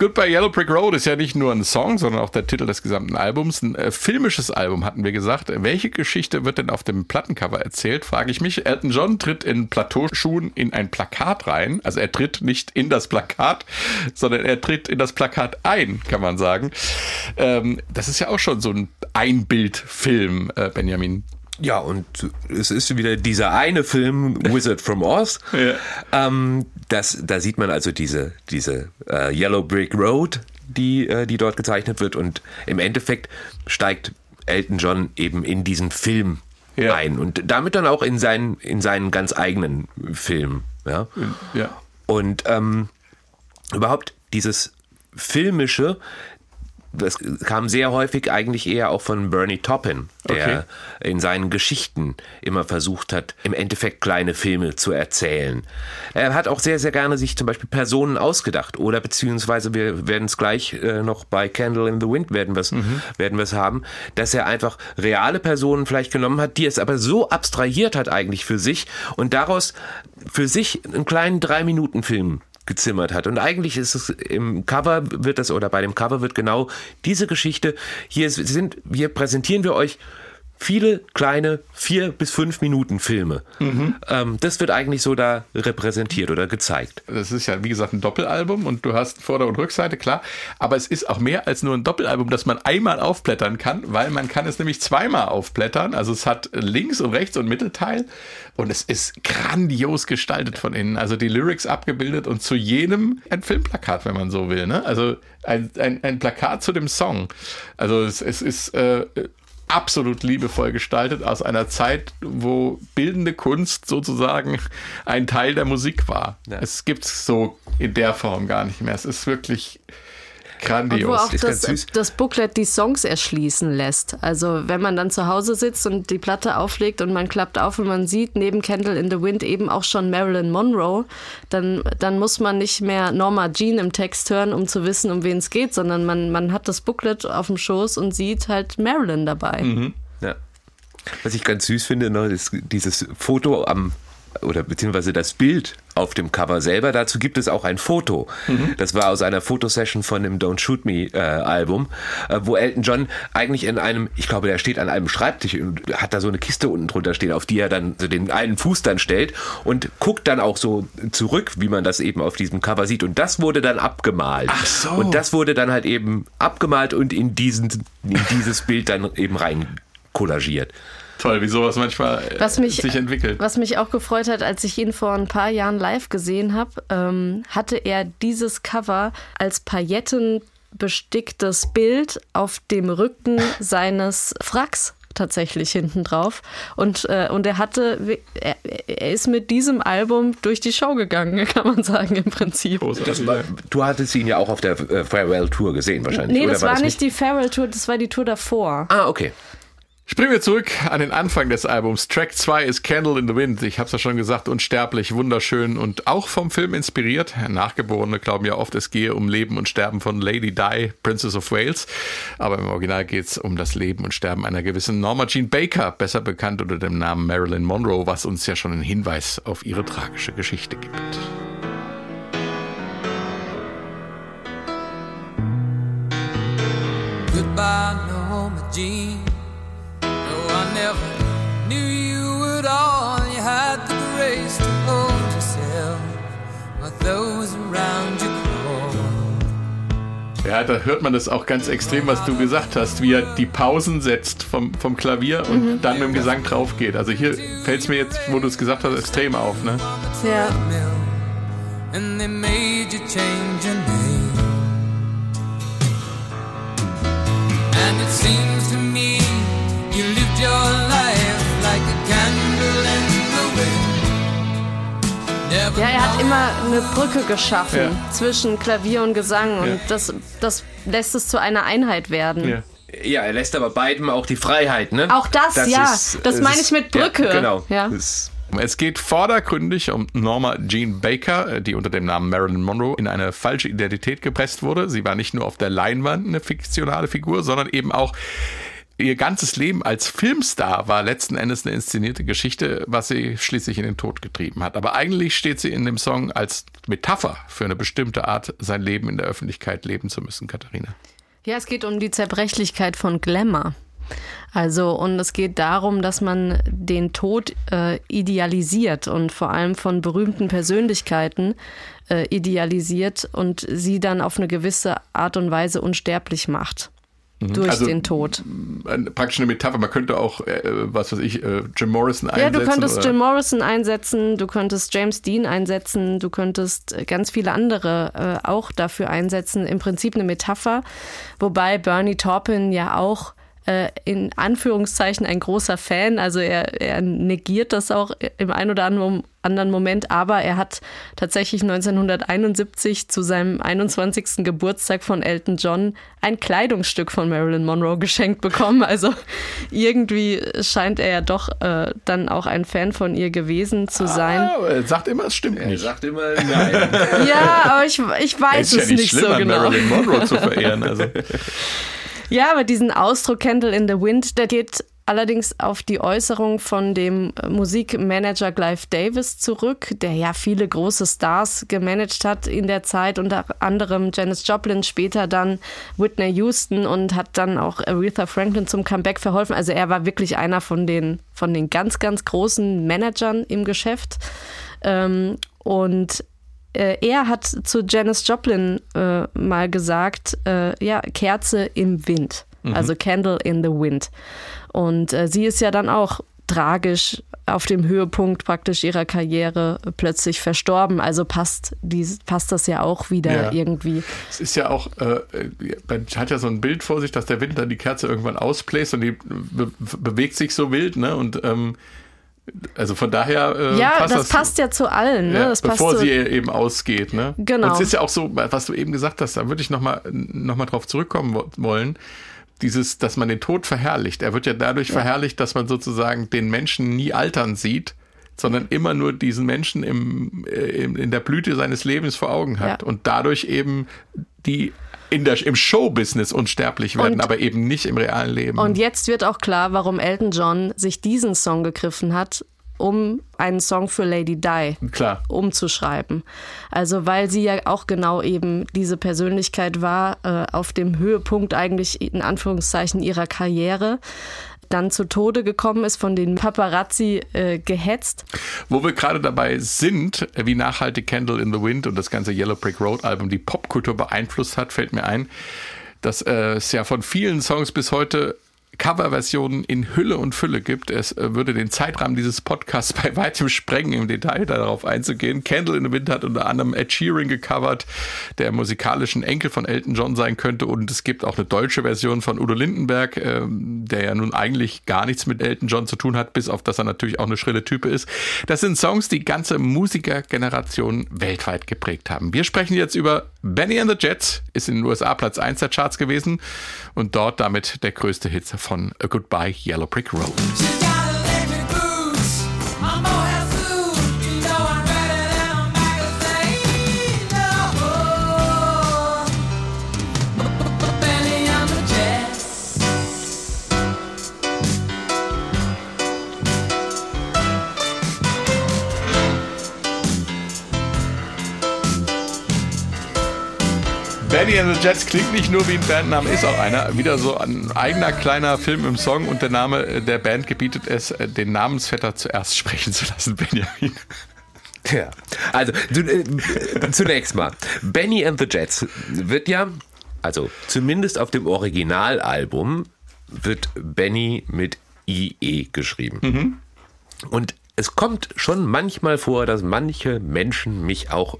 Goodbye Yellow Brick Road ist ja nicht nur ein Song, sondern auch der Titel des gesamten Albums. Ein äh, filmisches Album hatten wir gesagt. Welche Geschichte wird denn auf dem Plattencover erzählt, frage ich mich. Elton John tritt in Plateauschuhen in ein Plakat rein. Also er tritt nicht in das Plakat, sondern er tritt in das Plakat ein, kann man sagen. Ähm, das ist ja auch schon so ein Einbildfilm, äh, Benjamin. Ja, und es ist wieder dieser eine Film, Wizard from Oz. Ja. Ähm, das, da sieht man also diese, diese äh, Yellow Brick Road, die, äh, die dort gezeichnet wird. Und im Endeffekt steigt Elton John eben in diesen Film Ja. ein und damit dann auch in seinen, in seinen ganz eigenen Film. Ja. Ja. Und ähm, überhaupt dieses Filmische, das kam sehr häufig eigentlich eher auch von Bernie Taupin, der in seinen Geschichten immer versucht hat, im Endeffekt kleine Filme zu erzählen. Er hat auch sehr, sehr gerne sich zum Beispiel Personen ausgedacht oder beziehungsweise wir werden es gleich äh, noch bei Candle in the Wind werden wir es werden wir es haben, dass er einfach reale Personen vielleicht genommen hat, die es aber so abstrahiert hat eigentlich für sich und daraus für sich einen kleinen Drei-Minuten-Film gezimmert hat. Und eigentlich ist es im Cover wird das oder bei dem Cover wird genau diese Geschichte hier sind hier präsentieren wir euch viele kleine vier bis fünf Minuten Filme. Ähm, das wird eigentlich so da repräsentiert oder gezeigt. Das ist ja, wie gesagt, ein Doppelalbum und du hast Vorder- und Rückseite, klar. Aber es ist auch mehr als nur ein Doppelalbum, das man einmal aufblättern kann, weil man kann es nämlich zweimal aufblättern. Also es hat links und rechts und Mittelteil und es ist grandios gestaltet von innen. Also die Lyrics abgebildet und zu jedem ein Filmplakat, wenn man so will. Ne? Also ein, ein, ein Plakat zu dem Song. Also es, es ist äh, absolut liebevoll gestaltet aus einer Zeit, wo bildende Kunst sozusagen ein Teil der Musik war. Ja. Es gibt es so in der Form gar nicht mehr. Es ist wirklich Und wo grandios. auch das, das Booklet die Songs erschließen lässt. Also wenn man dann zu Hause sitzt und die Platte auflegt und man klappt auf und man sieht neben Candle in the Wind eben auch schon Marilyn Monroe, dann, dann muss man nicht mehr Norma Jean im Text hören, um zu wissen, um wen es geht, sondern man, man hat das Booklet auf dem Schoß und sieht halt Marilyn dabei. Ja. Was ich ganz süß finde, ne, ist dieses Foto am oder beziehungsweise das Bild auf dem Cover selber. Dazu gibt es auch ein Foto. Das war aus einer Fotosession von dem Don't Shoot Me äh, Album, äh, wo Elton John eigentlich in einem, ich glaube, der steht an einem Schreibtisch und hat da so eine Kiste unten drunter stehen, auf die er dann so den einen Fuß dann stellt und guckt dann auch so zurück, wie man das eben auf diesem Cover sieht. Und das wurde dann abgemalt. Ach so. Und das wurde dann halt eben abgemalt und in diesen, in dieses Bild dann eben rein kollagiert. Toll, wie sowas manchmal äh, Was mich, sich entwickelt. was mich auch gefreut hat, als ich ihn vor ein paar Jahren live gesehen habe, ähm, hatte er dieses Cover als Pailletten besticktes Bild auf dem Rücken seines Fracks tatsächlich hinten drauf und äh, und er hatte er, er ist mit diesem Album durch die Show gegangen kann man sagen im Prinzip war, du hattest ihn ja auch auf der äh, Farewell Tour gesehen wahrscheinlich. nee oder das war das nicht die Farewell Tour das war die Tour davor Ah, okay. Springen wir zurück an den Anfang des Albums. Track 2 ist Candle in the Wind. Ich habe es ja schon gesagt, unsterblich, wunderschön und auch vom Film inspiriert. Nachgeborene glauben ja oft, es gehe um Leben und Sterben von Lady Di, Princess of Wales. Aber im Original geht es um das Leben und Sterben einer gewissen Norma Jean Baker, besser bekannt unter dem Namen Marilyn Monroe, was uns ja schon einen Hinweis auf ihre tragische Geschichte gibt. Goodbye, Ja, da hört man das auch ganz extrem, was du gesagt hast, wie er die Pausen setzt vom, vom Klavier und dann mit dem Gesang drauf geht. Also hier fällt es mir jetzt, wo du es gesagt hast, extrem auf. Ne? ja mill, and they made you change your name. And it seems to me you lived your life like a candle in the wind. Ja, er hat immer eine Brücke geschaffen Ja. zwischen Klavier und Gesang und Ja. das, das lässt es zu einer Einheit werden. Ja. Ja, er lässt aber beiden auch die Freiheit, ne? Auch das, ja. Das meine ist- ich mit Brücke. Ja, genau. Ja. Das, Es geht vordergründig um Norma Jean Baker, die unter dem Namen Marilyn Monroe in eine falsche Identität gepresst wurde. Sie war nicht nur auf der Leinwand eine fiktionale Figur, sondern eben auch ihr ganzes Leben als Filmstar war letzten Endes eine inszenierte Geschichte, was sie schließlich in den Tod getrieben hat. Aber eigentlich steht sie in dem Song als Metapher für eine bestimmte Art, sein Leben in der Öffentlichkeit leben zu müssen, Katharina. Ja, es geht um die Zerbrechlichkeit von Glamour. Also, und es geht darum, dass man den Tod äh, idealisiert und vor allem von berühmten Persönlichkeiten äh, idealisiert und sie dann auf eine gewisse Art und Weise unsterblich macht. Durch Also, den Tod. Praktisch eine Metapher. Man könnte auch, äh, was weiß ich, äh, Jim Morrison Ja, einsetzen. du könntest oder- Jim Morrison einsetzen, du könntest James Dean einsetzen, du könntest äh, ganz viele andere äh, auch dafür einsetzen. Im Prinzip eine Metapher, wobei Bernie Taupin ja auch äh, in Anführungszeichen ein großer Fan, also er, er negiert das auch im ein oder anderen anderen Moment, aber er hat tatsächlich 1971 zu seinem 21. Geburtstag von Elton John ein Kleidungsstück von Marilyn Monroe geschenkt bekommen. Also irgendwie scheint er ja doch äh, dann auch ein Fan von ihr gewesen zu sein. Ah, er sagt immer, es stimmt Er nicht. sagt immer nein. Ja, aber ich, ich weiß ist ja es nicht nicht so an genau. Marilyn Monroe zu verehren. Also. Ja, aber diesen Ausdruck Candle in the Wind, der geht allerdings auf die Äußerung von dem Musikmanager Clive Davis zurück, der ja viele große Stars gemanagt hat in der Zeit, unter anderem Janis Joplin, später dann Whitney Houston und hat dann auch Aretha Franklin zum Comeback verholfen. Also er war wirklich einer von den, von den ganz, ganz großen Managern im Geschäft. Ähm, und äh, er hat zu Janis Joplin äh, mal gesagt, äh, ja, Kerze im Wind, also Candle in the Wind. Und äh, sie ist ja dann auch tragisch auf dem Höhepunkt praktisch ihrer Karriere plötzlich verstorben. Also passt, dies, passt das ja auch wieder Ja. irgendwie. Es ist ja auch, äh, man hat ja so ein Bild vor sich, dass der Wind dann die Kerze irgendwann ausbläst und die be bewegt sich so wild, ne? Und ähm, also von daher äh, Ja, passt das, passt ja zu allen. Ne? ja, das bevor sie eben ausgeht, ne? Genau. Und es ist ja auch so, was du eben gesagt hast, da würde ich nochmal noch mal drauf zurückkommen wo- wollen. Dieses, dass man den Tod verherrlicht. Er wird ja dadurch verherrlicht, dass man sozusagen den Menschen nie altern sieht, sondern immer nur diesen Menschen im, äh, im, in der Blüte seines Lebens vor Augen hat. Ja. Und dadurch eben die in der, im Showbusiness unsterblich werden, Und- aber eben nicht im realen Leben. Und jetzt wird auch klar, warum Elton John sich diesen Song gegriffen hat, um einen Song für Lady Di Klar. umzuschreiben. Also weil sie ja auch genau eben diese Persönlichkeit war, äh, auf dem Höhepunkt eigentlich in Anführungszeichen ihrer Karriere, dann zu Tode gekommen ist, von den Paparazzi äh, gehetzt. Wo wir gerade dabei sind, wie nachhaltig Candle in the Wind und das ganze Yellow Brick Road Album die Popkultur beeinflusst hat, fällt mir ein, dass äh, es ja von vielen Songs bis heute Coverversionen in Hülle und Fülle gibt. Es äh, würde den Zeitrahmen dieses Podcasts bei weitem sprengen, im Detail darauf einzugehen. Candle in the Wind hat unter anderem Ed Sheeran gecovert, der musikalischen Enkel von Elton John sein könnte. Und es gibt auch eine deutsche Version von Udo Lindenberg, ähm, der ja nun eigentlich gar nichts mit Elton John zu tun hat, bis auf dass er natürlich auch eine schrille Type ist. Das sind Songs, die ganze Musikergeneration weltweit geprägt haben. Wir sprechen jetzt über Benny and the Jets, ist in den USA Platz 1 der Charts gewesen und dort damit der größte Hit von A Goodbye Yellow Brick Road. Benny and the Jets klingt nicht nur wie ein Bandname, ist auch einer. Wieder so ein eigener kleiner Film im Song und der Name der Band gebietet es, den Namensvetter zuerst sprechen zu lassen, Benjamin. Ja, also äh, zunächst mal, Benny and the Jets wird ja, also zumindest auf dem Originalalbum, wird Benny mit IE geschrieben. Und es kommt schon manchmal vor, dass manche Menschen mich auch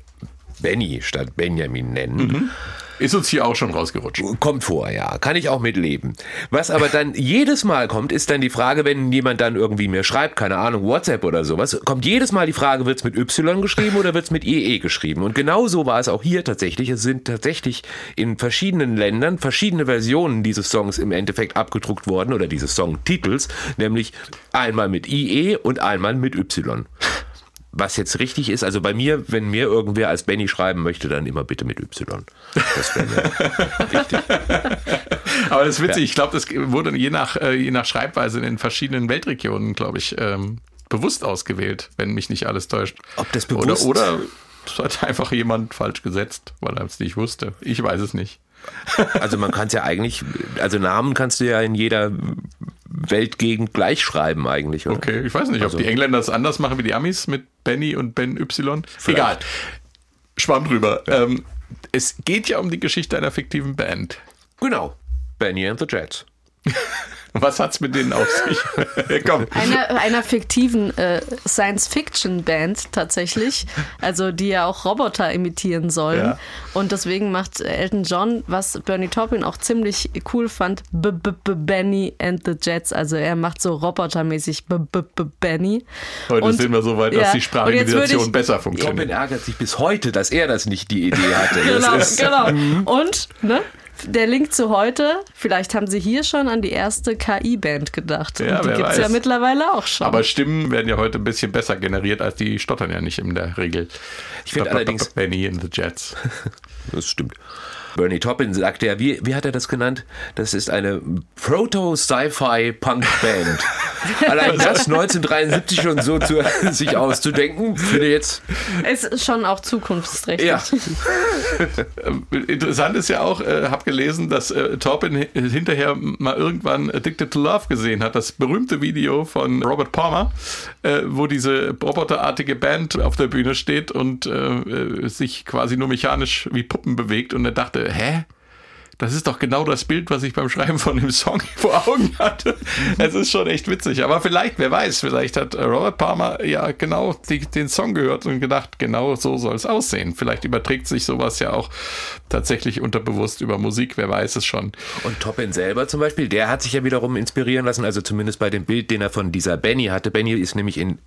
Benny statt Benjamin nennen. Ist uns hier auch schon rausgerutscht. Kommt vor, ja. Kann ich auch mitleben. Was aber dann jedes Mal kommt, ist dann die Frage, wenn jemand dann irgendwie mir schreibt, keine Ahnung, WhatsApp oder sowas, kommt jedes Mal die Frage, wird's mit Y geschrieben oder wird's mit EE geschrieben? Und genau so war es auch hier tatsächlich. Es sind tatsächlich in verschiedenen Ländern verschiedene Versionen dieses Songs im Endeffekt abgedruckt worden oder dieses Songtitels, nämlich einmal mit IE und einmal mit Y. Was jetzt richtig ist, also bei mir, wenn mir irgendwer als Benny schreiben möchte, dann immer bitte mit Y. Das wäre mir wichtig. Aber das ist witzig. Ich glaube, das wurde je nach, äh, je nach Schreibweise in den verschiedenen Weltregionen, glaube ich, ähm, bewusst ausgewählt, wenn mich nicht alles täuscht. Ob das bewusst- Oder, oder es hat einfach jemand falsch gesetzt, weil er es nicht wusste. Ich weiß es nicht. Also man kann es ja eigentlich, also Namen kannst du ja in jeder Weltgegend gleich schreiben eigentlich, oder? Okay, ich weiß nicht, Also- ob die Engländer es anders machen wie die Amis mit Benny und Ben Y. Egal. Schwamm drüber. Ähm, es geht ja um die Geschichte einer fiktiven Band. Genau. Benny and the Jets. Was hat's mit denen auf sich? Komm. Einer, einer fiktiven äh, Science-Fiction-Band tatsächlich, also die ja auch Roboter imitieren sollen. Ja. Und deswegen macht Elton John, was Bernie Taupin auch ziemlich cool fand, B -B -B Benny and the Jets. Also er macht so robotermäßig B -B -B Benny. Heute Und- sind wir so weit, ja, dass die würde Sprachimitation ich- besser funktioniert. ärgert sich bis heute, dass er das nicht die Idee hatte. Genau, genau. Und, ne? Der Link zu heute, vielleicht haben sie hier schon an die erste KI-Band gedacht. Ja, Und die gibt es ja mittlerweile auch schon. Aber Stimmen werden ja heute ein bisschen besser generiert, als die stottern ja nicht in der Regel. Ich finde allerdings- Benny in the Jets. Das stimmt. Bernie Taupin sagte ja, wie, wie hat er das genannt? Das ist eine Proto-Sci-Fi-Punk-Band. Allein das 1973 schon so zu, sich auszudenken, finde jetzt, ist schon auch zukunftsträchtig. ja, Interessant ist ja auch, äh, habe gelesen, dass äh, Taupin hi- hinterher mal irgendwann Addicted to Love gesehen hat. Das berühmte Video von Robert Palmer, äh, wo diese roboterartige Band auf der Bühne steht und äh, äh, sich quasi nur mechanisch wie Puppen bewegt. Und er dachte, hä? Das ist doch genau das Bild, was ich beim Schreiben von dem Song vor Augen hatte. Es ist schon echt witzig. Aber vielleicht, wer weiß, vielleicht hat Robert Palmer ja genau die, den Song gehört und gedacht, genau so soll es aussehen. Vielleicht überträgt sich sowas ja auch tatsächlich unterbewusst über Musik, wer weiß es schon. Und Toppin selber zum Beispiel, der hat sich ja wiederum inspirieren lassen, also zumindest bei dem Bild, den er von dieser Benny hatte. Benny ist nämlich in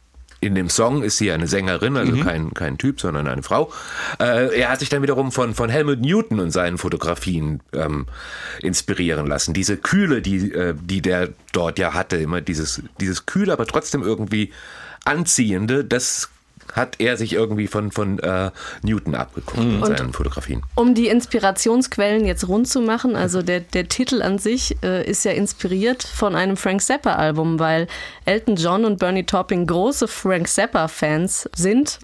in dem Song ist sie eine Sängerin, also kein, kein Typ, sondern eine Frau. Äh, er hat sich dann wiederum von, von Helmut Newton und seinen Fotografien ähm, inspirieren lassen. Diese Kühle, die, äh, die der dort ja hatte, immer dieses, dieses Kühle, aber trotzdem irgendwie Anziehende, das hat er sich irgendwie von, von äh, Newton abgeguckt in seinen Fotografien. Um die Inspirationsquellen jetzt rund zu machen, also der, der Titel an sich äh, ist ja inspiriert von einem Frank Zappa-Album, weil Elton John und Bernie Taupin große Frank Zappa-Fans sind.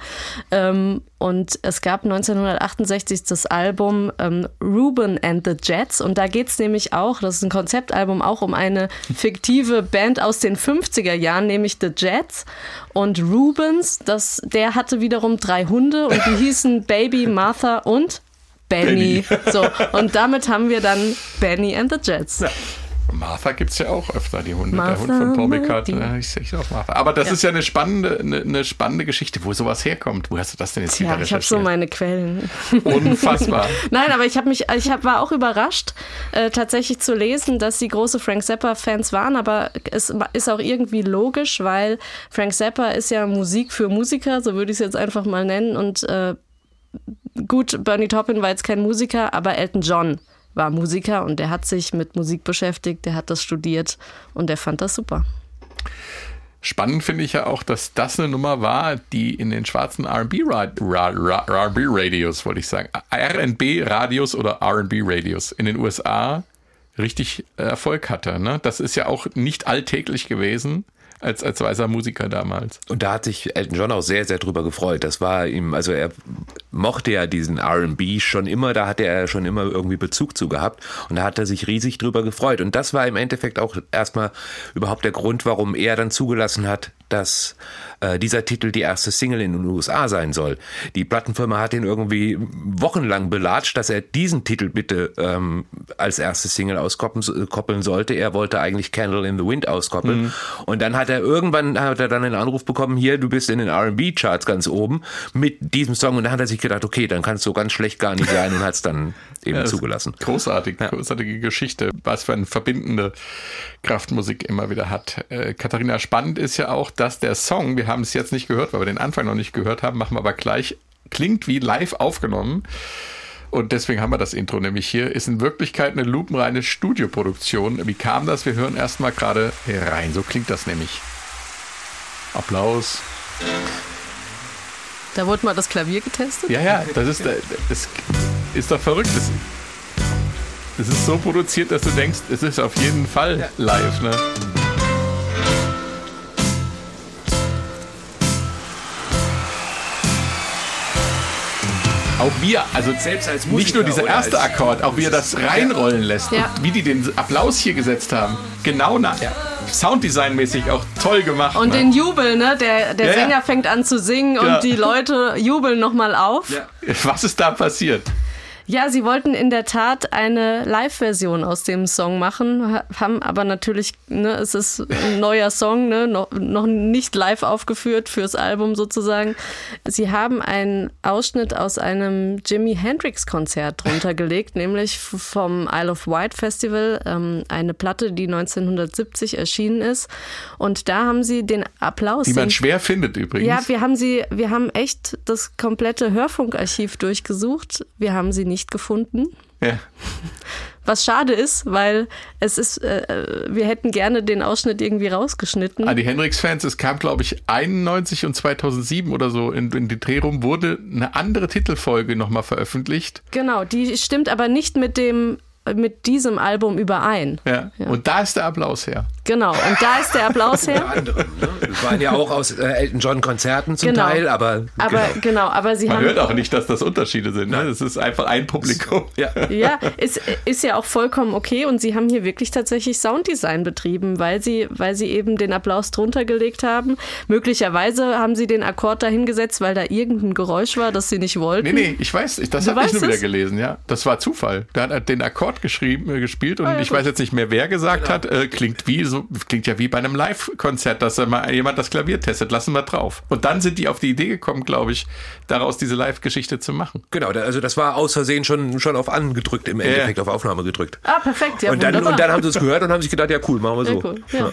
Ähm, und es gab 1968 das Album ähm, Ruben and the Jets. Und da geht es nämlich auch, das ist ein Konzeptalbum, auch um eine fiktive Band aus den 50er Jahren, nämlich The Jets. Und Rubens, das, der hatte wiederum drei Hunde und die hießen Baby, Martha und Benny. So, und damit haben wir dann Benny and the Jets. Martha gibt es ja auch öfter, die Hunde. Martha, der Hund von Paul McCartney. Ja, ich sehe auch Martha. Aber das Ja. ist ja eine spannende, eine, eine spannende Geschichte, wo sowas herkommt. Wo hast du das denn jetzt Ja, wieder ich habe so meine Quellen. Unfassbar. Nein, aber ich habe mich, ich hab, war auch überrascht, äh, tatsächlich zu lesen, dass sie große Frank Zappa-Fans waren, aber es ist auch irgendwie logisch, weil Frank Zappa ist ja Musik für Musiker, so würde ich es jetzt einfach mal nennen. Und äh, gut, Bernie Taupin war jetzt kein Musiker, aber Elton John war Musiker und der hat sich mit Musik beschäftigt, der hat das studiert und der fand das super. Spannend finde ich ja auch, dass das eine Nummer war, die in den schwarzen RB-Radios, wollte ich sagen, RB-Radios oder RB-Radios in den USA richtig Erfolg hatte. Ne? Das ist ja auch nicht alltäglich gewesen als, als weißer Musiker damals. Und da hat sich Elton John auch sehr, sehr drüber gefreut. Das war ihm, also er mochte ja diesen RB schon immer, da hatte er schon immer irgendwie Bezug zu gehabt und da hat er sich riesig drüber gefreut. Und das war im Endeffekt auch erstmal überhaupt der Grund, warum er dann zugelassen hat, dass äh, dieser Titel die erste Single in den USA sein soll. Die Plattenfirma hat ihn irgendwie wochenlang belatscht, dass er diesen Titel bitte ähm, als erste Single auskoppeln koppeln sollte. Er wollte eigentlich Candle in the Wind auskoppeln. Und dann hat er irgendwann hat er dann einen Anruf bekommen, hier, du bist in den R&B-Charts ganz oben mit diesem Song. Und dann hat er sich gedacht, okay, dann kann es so ganz schlecht gar nicht sein und hat es dann eben Ja, zugelassen. Großartig, großartige Geschichte, was für eine verbindende Kraft Musik immer wieder hat. Äh, Katharina, spannend ist ja auch, dass der Song, wir haben es jetzt nicht gehört, weil wir den Anfang noch nicht gehört haben, machen wir aber gleich, klingt wie live aufgenommen. Und deswegen haben wir das Intro nämlich hier. Ist in Wirklichkeit eine lupenreine Studioproduktion. Wie kam das? Wir hören erstmal gerade rein. So klingt das nämlich. Applaus. Da wurde mal das Klavier getestet. Ja, ja, das ist, das ist doch verrückt. Das, das ist so produziert, dass du denkst, es ist auf jeden Fall live. Ne? Auch wir, also Selbst als nicht nur Musiker dieser erste Akkord, auch wie er das reinrollen lässt Ja. und wie die den Applaus hier gesetzt haben. Genau nach Sounddesignmäßig auch toll gemacht. Und ne? den Jubel, ne? Der, der Ja, ja. Sänger fängt an zu singen Ja. und die Leute jubeln nochmal auf. Ja. Was ist da passiert? Sie wollten in der Tat eine Live-Version aus dem Song machen, ha- haben aber natürlich, ne, es ist ein neuer Song, ne, noch, noch nicht live aufgeführt fürs Album sozusagen. Sie haben einen Ausschnitt aus einem Jimi Hendrix-Konzert drunter gelegt, nämlich vom Isle of Wight Festival, ähm, eine Platte, die 1970 erschienen ist. Und da haben sie den Applaus. Die man schwer findet übrigens. ja, wir haben sie, wir haben echt das komplette Hörfunkarchiv durchgesucht. Wir haben sie nicht gefunden. ja. Was schade ist, weil es ist, äh, wir hätten gerne den Ausschnitt irgendwie rausgeschnitten. An die Hendrix-Fans, es kam, glaube ich, 91 und 2007 oder so in, in die Dreh rum, wurde eine andere Titelfolge nochmal veröffentlicht. Genau, die stimmt aber nicht mit dem, mit diesem Album überein. Ja. Und da ist der Applaus her. Genau, und da ist der Applaus her. Anderem. Ne? Das waren ja auch aus äh, Elton John Konzerten zum Genau. Teil, aber, Aber genau. genau, aber sie Man haben hört auch nicht, dass das Unterschiede sind. Ne? Das ist einfach ein Publikum. Ja. Ja, ist, ist ja auch vollkommen okay und sie haben hier wirklich tatsächlich Sounddesign betrieben, weil sie, weil sie eben den Applaus drunter gelegt haben. Möglicherweise haben sie den Akkord dahingesetzt, weil da irgendein Geräusch war, das sie nicht wollten. Nee, nee, ich weiß, ich- das habe ich nur wieder es? gelesen, ja. Das war Zufall. Der hat den Akkord geschrieben, äh, gespielt und Ah, ja, ich gut. weiß jetzt nicht mehr, wer gesagt hat. Äh, klingt wie so, klingt ja wie bei einem Live-Konzert, dass da mal jemand das Klavier testet. Lassen wir drauf. Und dann sind die auf die Idee gekommen, glaube ich, daraus diese Live-Geschichte zu machen. Genau, also das war aus Versehen schon, schon auf angedrückt, im Endeffekt auf Aufnahme gedrückt. Ah, perfekt, ja, und, dann, wunderbar. und dann haben sie es gehört und haben sich gedacht, ja cool, machen wir so. Cool. Ja.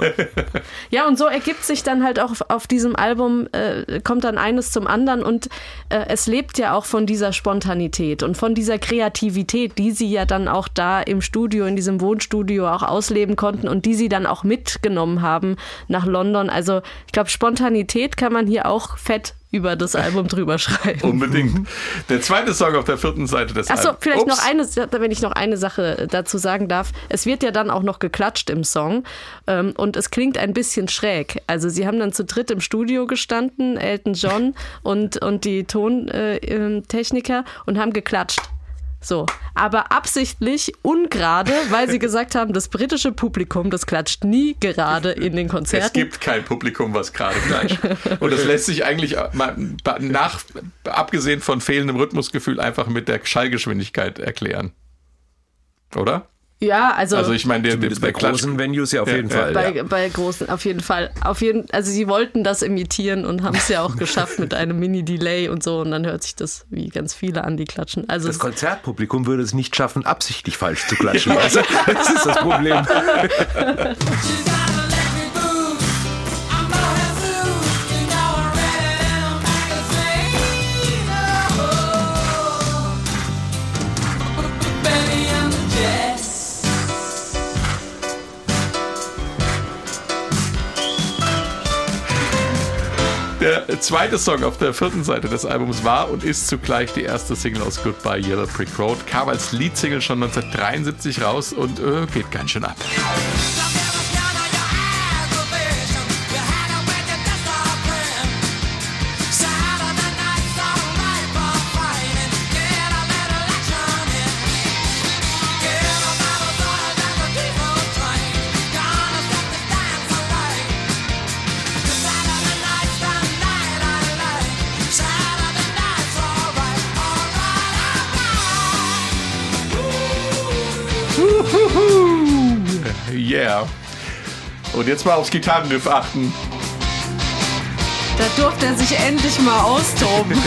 ja, und so ergibt sich dann halt auch auf, auf diesem Album, äh, kommt dann eines zum anderen und äh, es lebt ja auch von dieser Spontanität und von dieser Kreativität, die sie ja dann auch da im Studio, in diesem Wohnstudio auch ausleben konnten und die sie dann auch mitgenommen haben nach London. Also ich glaube, Spontanität kann man hier auch fett über das Album drüber schreiben. Unbedingt. Der zweite Song auf der vierten Seite des Achso, Albums. vielleicht Ups. noch eine, wenn ich noch eine Sache dazu sagen darf. Es wird ja dann auch noch geklatscht im Song ähm, und es klingt ein bisschen schräg. Also sie haben dann zu dritt im Studio gestanden, Elton John und, und die Tontechniker äh, Techniker, und haben geklatscht. So, aber absichtlich ungerade, weil sie gesagt haben, das britische Publikum, das klatscht nie gerade in den Es Konzerten. gibt kein Publikum, was gerade klatscht. Und das lässt sich eigentlich mal nach, abgesehen von fehlendem Rhythmusgefühl, einfach mit der Schallgeschwindigkeit erklären. Oder? Ja, also, Also ich meine, der, der, bei Klatsch. großen Venues ja auf Ja, jeden. Fall. Bei, ja. bei großen, auf jeden Fall. Auf jeden, also sie wollten das imitieren und haben es ja auch geschafft mit einem Mini-Delay und so. Und dann hört sich das wie ganz viele an, die klatschen. Also Das Konzertpublikum würde es nicht schaffen, absichtlich falsch zu klatschen. Also, das ist das Problem. Der zweite Song auf der vierten Seite des Albums war und ist zugleich die erste Single aus Goodbye Yellow Brick Road. Kam als Leadsingle schon 1973 raus und äh, geht ganz schön ab. Und jetzt mal aufs Gitarrenriff achten. da durfte er sich endlich mal austoben.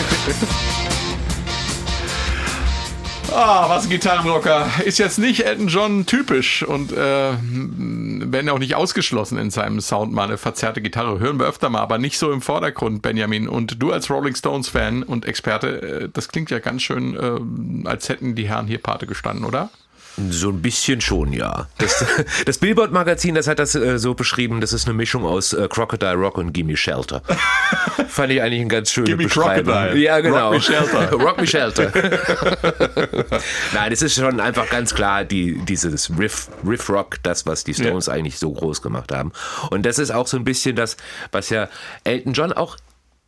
Ah, was ein Gitarrenrocker. Ist jetzt nicht Elton John typisch und äh, wenn auch nicht ausgeschlossen in seinem Sound mal eine verzerrte Gitarre. Hören wir öfter mal, aber nicht so im Vordergrund, Benjamin. Und du als Rolling Stones Fan und Experte, äh, das klingt ja ganz schön, äh, als hätten die Herren hier Pate gestanden, oder? So ein bisschen schon, ja. Das, das Billboard-Magazin, das hat das äh, so beschrieben, das ist eine Mischung aus äh, Crocodile Rock und Gimme Shelter. Fand ich eigentlich eine ganz schöne Gimme Beschreibung. Crocodile. Ja, genau. Rock Me Shelter. Rock Me Shelter. Nein, es ist schon einfach ganz klar die, dieses Riff, Riff Rock, das, was die Stones Ja. eigentlich so groß gemacht haben. Und das ist auch so ein bisschen das, was ja Elton John auch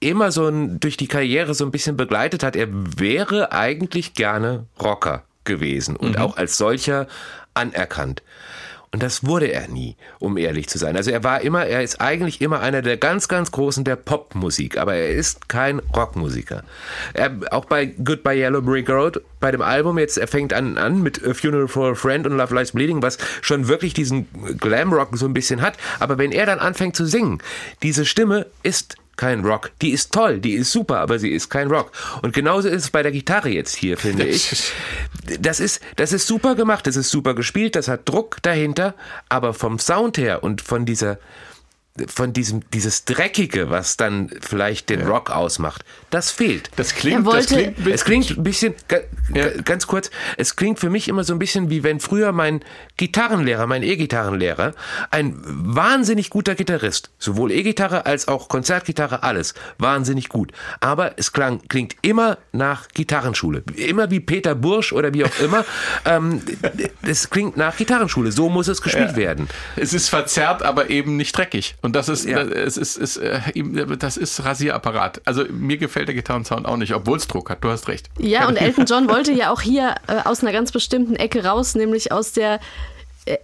immer so ein, durch die Karriere so ein bisschen begleitet hat. Er wäre eigentlich gerne Rocker gewesen und auch als solcher anerkannt. Und das wurde er nie, um ehrlich zu sein. Also er war immer, er ist eigentlich immer einer der ganz, ganz Großen der Popmusik, aber er ist kein Rockmusiker. Er, auch bei Goodbye Yellow Brick Road, bei dem Album jetzt, er fängt an, an mit A Funeral for a Friend und Love Lies Bleeding, was schon wirklich diesen Glamrock so ein bisschen hat. Aber wenn er dann anfängt zu singen, diese Stimme ist kein Rock. Die ist toll, die ist super, aber sie ist kein Rock. Und genauso ist es bei der Gitarre jetzt hier, finde ich. Das ist, das ist super gemacht, das ist super gespielt, das hat Druck dahinter, aber vom Sound her und von dieser, von diesem, dieses Dreckige, was dann vielleicht den Rock ausmacht, das fehlt. Das klingt, wollte- das klingt Es klingt ein bisschen, Ja. ga- ganz kurz, es klingt für mich immer so ein bisschen wie wenn früher mein Gitarrenlehrer, mein E-Gitarrenlehrer, ein wahnsinnig guter Gitarrist, sowohl E-Gitarre als auch Konzertgitarre, alles, wahnsinnig gut. Aber es klang, klingt immer nach Gitarrenschule. Immer wie Peter Bursch oder wie auch immer. ähm, es klingt nach Gitarrenschule. So muss es gespielt werden. Es ist verzerrt, aber eben nicht dreckig. Und das ist, Ja. das ist, ist, äh, ihm- das ist Rasierapparat. Also mir gefällt der Gitarrensound auch nicht, obwohl es Druck hat. Du hast recht. Ja, und Elton John wollte ja auch hier äh, aus einer ganz bestimmten Ecke raus, nämlich aus der äh,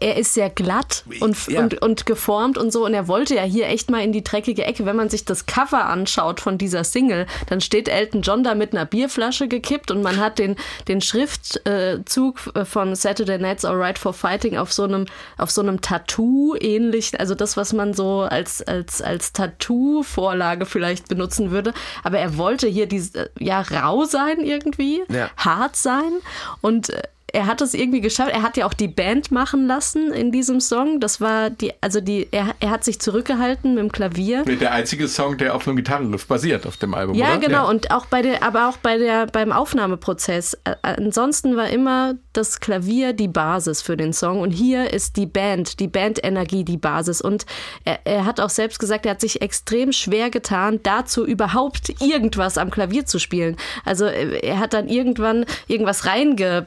er ist sehr glatt und, Ja. und, und geformt und so. Und er wollte ja hier echt mal in die dreckige Ecke. Wenn man sich das Cover anschaut von dieser Single, dann steht Elton John da mit einer Bierflasche gekippt und man hat den, den Schriftzug äh, von Saturday Night's Alright for Fighting auf so einem, auf so einem Tattoo ähnlich, also das, was man so als, als, als Tattoo-Vorlage vielleicht benutzen würde. Aber er wollte hier diese, ja, rau sein irgendwie, Ja. hart sein und äh, er hat es irgendwie geschafft. Er hat ja auch die Band machen lassen in diesem Song. Das war die, also die, er, er hat sich zurückgehalten mit dem Klavier. Der einzige Song, der auf einem Gitarrenriff basiert auf dem Album, Ja, oder? genau. Und auch bei der, aber auch bei der, beim Aufnahmeprozess. Äh, Ansonsten war immer das Klavier die Basis für den Song. Und hier ist die Band, die Bandenergie die Basis. Und er, er hat auch selbst gesagt, er hat sich extrem schwer getan, dazu überhaupt irgendwas am Klavier zu spielen. Also äh, er hat dann irgendwann irgendwas reinge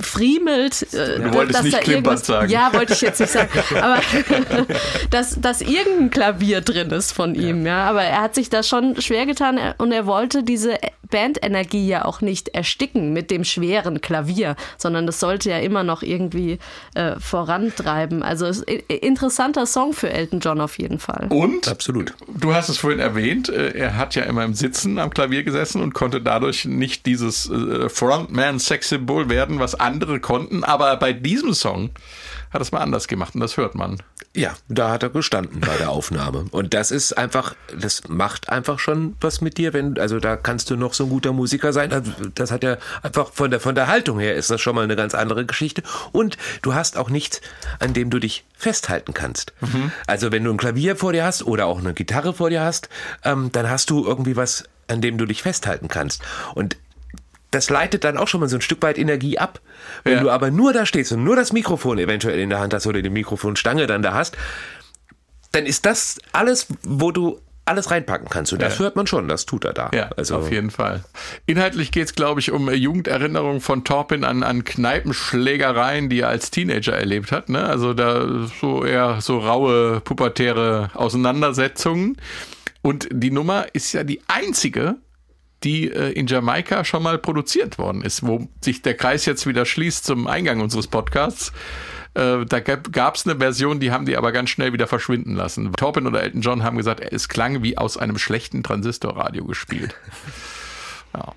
friemelt. äh, Du wolltest dass nicht irgendwas- sagen. Ja, wollte ich jetzt nicht sagen. Aber dass, dass irgendein Klavier drin ist von ihm, ja. Aber er hat sich da schon schwer getan und er wollte diese Bandenergie ja auch nicht ersticken mit dem schweren Klavier, sondern das sollte ja immer noch irgendwie äh, vorantreiben. Also es ist ein interessanter Song für Elton John auf jeden Fall. Und Absolut. du hast es vorhin erwähnt, äh, er hat ja immer im Sitzen am Klavier gesessen und konnte dadurch nicht dieses äh, Frontman-Sex-Symbol werden, was andere konnten. Aber bei diesem Song hat es mal anders gemacht und das hört man. Ja, da hat er gestanden bei der Aufnahme. Und das ist einfach, das macht einfach schon was mit dir, wenn, also da kannst du noch so ein guter Musiker sein. Also Das hat ja einfach von der, von der Haltung her ist das schon mal eine ganz andere Geschichte. Und du hast auch nichts, an dem du dich festhalten kannst. Also wenn du ein Klavier vor dir hast oder auch eine Gitarre vor dir hast, ähm, dann hast du irgendwie was, an dem du dich festhalten kannst. Und das leitet dann auch schon mal so ein Stück weit Energie ab. Wenn Ja. du aber nur da stehst und nur das Mikrofon eventuell in der Hand hast oder die Mikrofonstange dann da hast, dann ist das alles, wo du alles reinpacken kannst. Und das Ja. hört man schon, das tut er da. Ja, also, auf jeden Fall. Inhaltlich geht es, glaube ich, um Jugenderinnerungen von Torpin an, an Kneipenschlägereien, die er als Teenager erlebt hat. Ne? Also da so eher so raue, pubertäre Auseinandersetzungen. Und die Nummer ist ja die einzige, die äh, in Jamaika schon mal produziert worden ist, wo sich der Kreis jetzt wieder schließt zum Eingang unseres Podcasts. Äh, da gab es eine Version, die haben die aber ganz schnell wieder verschwinden lassen. Torpin oder Elton John haben gesagt, es klang wie aus einem schlechten Transistorradio gespielt. ja.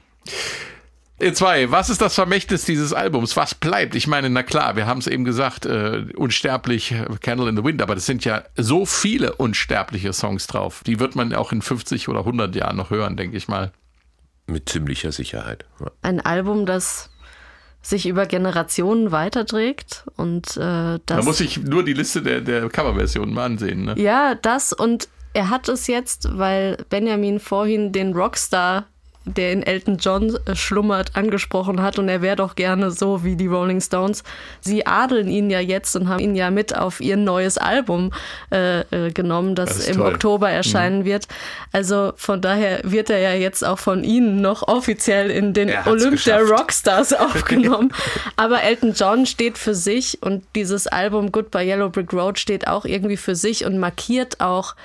Zwei, was ist das Vermächtnis dieses Albums? Was bleibt? Ich meine, na klar, wir haben es eben gesagt, äh, unsterblich, Candle in the Wind, aber das sind ja so viele unsterbliche Songs drauf. Die wird man auch in 50 oder 100 Jahren noch hören, denke ich mal. Mit ziemlicher Sicherheit. Ja. Ein Album, das sich über Generationen weiterträgt und äh, Man das muss sich nur die Liste der, der Coverversionen mal ansehen. Ne? Ja, das und er hat es jetzt, weil Benjamin vorhin den Rockstar, der in Elton John äh, schlummert, angesprochen hat und er wäre doch gerne so wie die Rolling Stones. Sie adeln ihn ja jetzt und haben ihn ja mit auf ihr neues Album äh, äh, genommen, das, Das im toll. Mhm. Oktober erscheinen wird. Also von daher wird er ja jetzt auch von Ihnen noch offiziell in den Olymp der geschafft. Rockstars aufgenommen. Aber Elton John steht für sich und dieses Album Goodbye Yellow Brick Road steht auch irgendwie für sich und markiert auch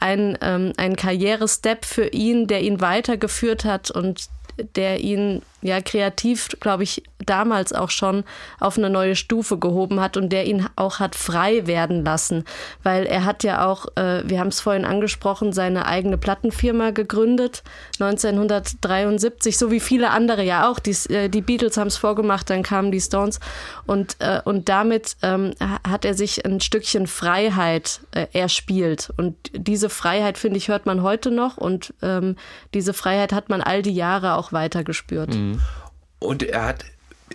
einen, ähm, einen Karrierestep für ihn, der ihn weitergeführt hat und der ihn ja kreativ, glaube ich, damals auch schon auf eine neue Stufe gehoben hat und der ihn auch hat frei werden lassen, weil er hat ja auch, äh, wir haben es vorhin angesprochen, seine eigene Plattenfirma gegründet, 1973, so wie viele andere ja auch. Die, äh, die Beatles haben es vorgemacht, dann kamen die Stones und, äh, und damit ähm, ha- hat er sich ein Stückchen Freiheit äh, erspielt und diese Freiheit, finde ich, hört man heute noch und ähm, diese Freiheit hat man all die Jahre auch weiter gespürt. Und er hat,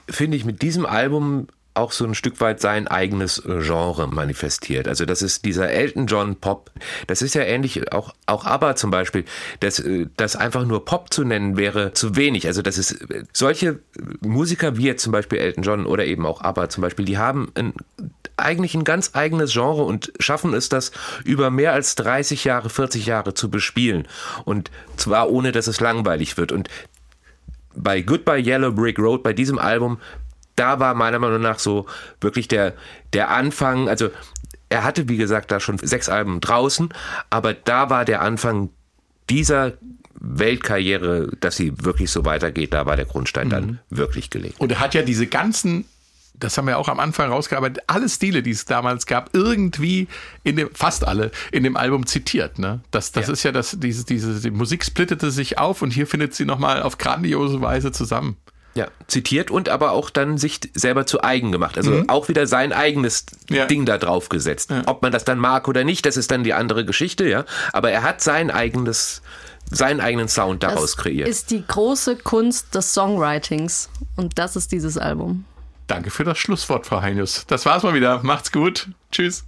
finde ich, mit diesem Album auch so ein Stück weit sein eigenes Genre manifestiert. Also das ist dieser Elton John Pop. Das ist ja ähnlich, auch, auch ABBA zum Beispiel. Das, äh, das einfach nur Pop zu nennen wäre zu wenig. Also das ist, solche Musiker wie jetzt zum Beispiel Elton John oder eben auch ABBA zum Beispiel, die haben ein, eigentlich ein ganz eigenes Genre und schaffen es, das über mehr als 30 Jahre, 40 Jahre zu bespielen. Und zwar ohne, dass es langweilig wird. Und bei Goodbye Yellow Brick Road, bei diesem Album, da war meiner Meinung nach so wirklich der, der Anfang, also er hatte, wie gesagt, da schon sechs Alben draußen, aber da war der Anfang dieser Weltkarriere, dass sie wirklich so weitergeht, da war der Grundstein dann wirklich gelegt. Und er hat ja diese ganzen, das haben wir auch am Anfang rausgearbeitet, alle Stile, die es damals gab, irgendwie in dem, fast alle, in dem Album zitiert. Ne? Das, das Ja. ist ja das, diese, diese, die Musik splittete sich auf und hier findet sie nochmal auf grandiose Weise zusammen. Ja, zitiert und aber auch dann sich selber zu eigen gemacht. Also auch wieder sein eigenes Ja. Ding da drauf gesetzt. Ob man das dann mag oder nicht, das ist dann die andere Geschichte, ja. Aber er hat sein eigenes, seinen eigenen Sound daraus Das kreiert. ist die große Kunst des Songwritings und das ist dieses Album. Danke für das Schlusswort, Frau Heinius. Das war's mal wieder. Macht's gut. Tschüss.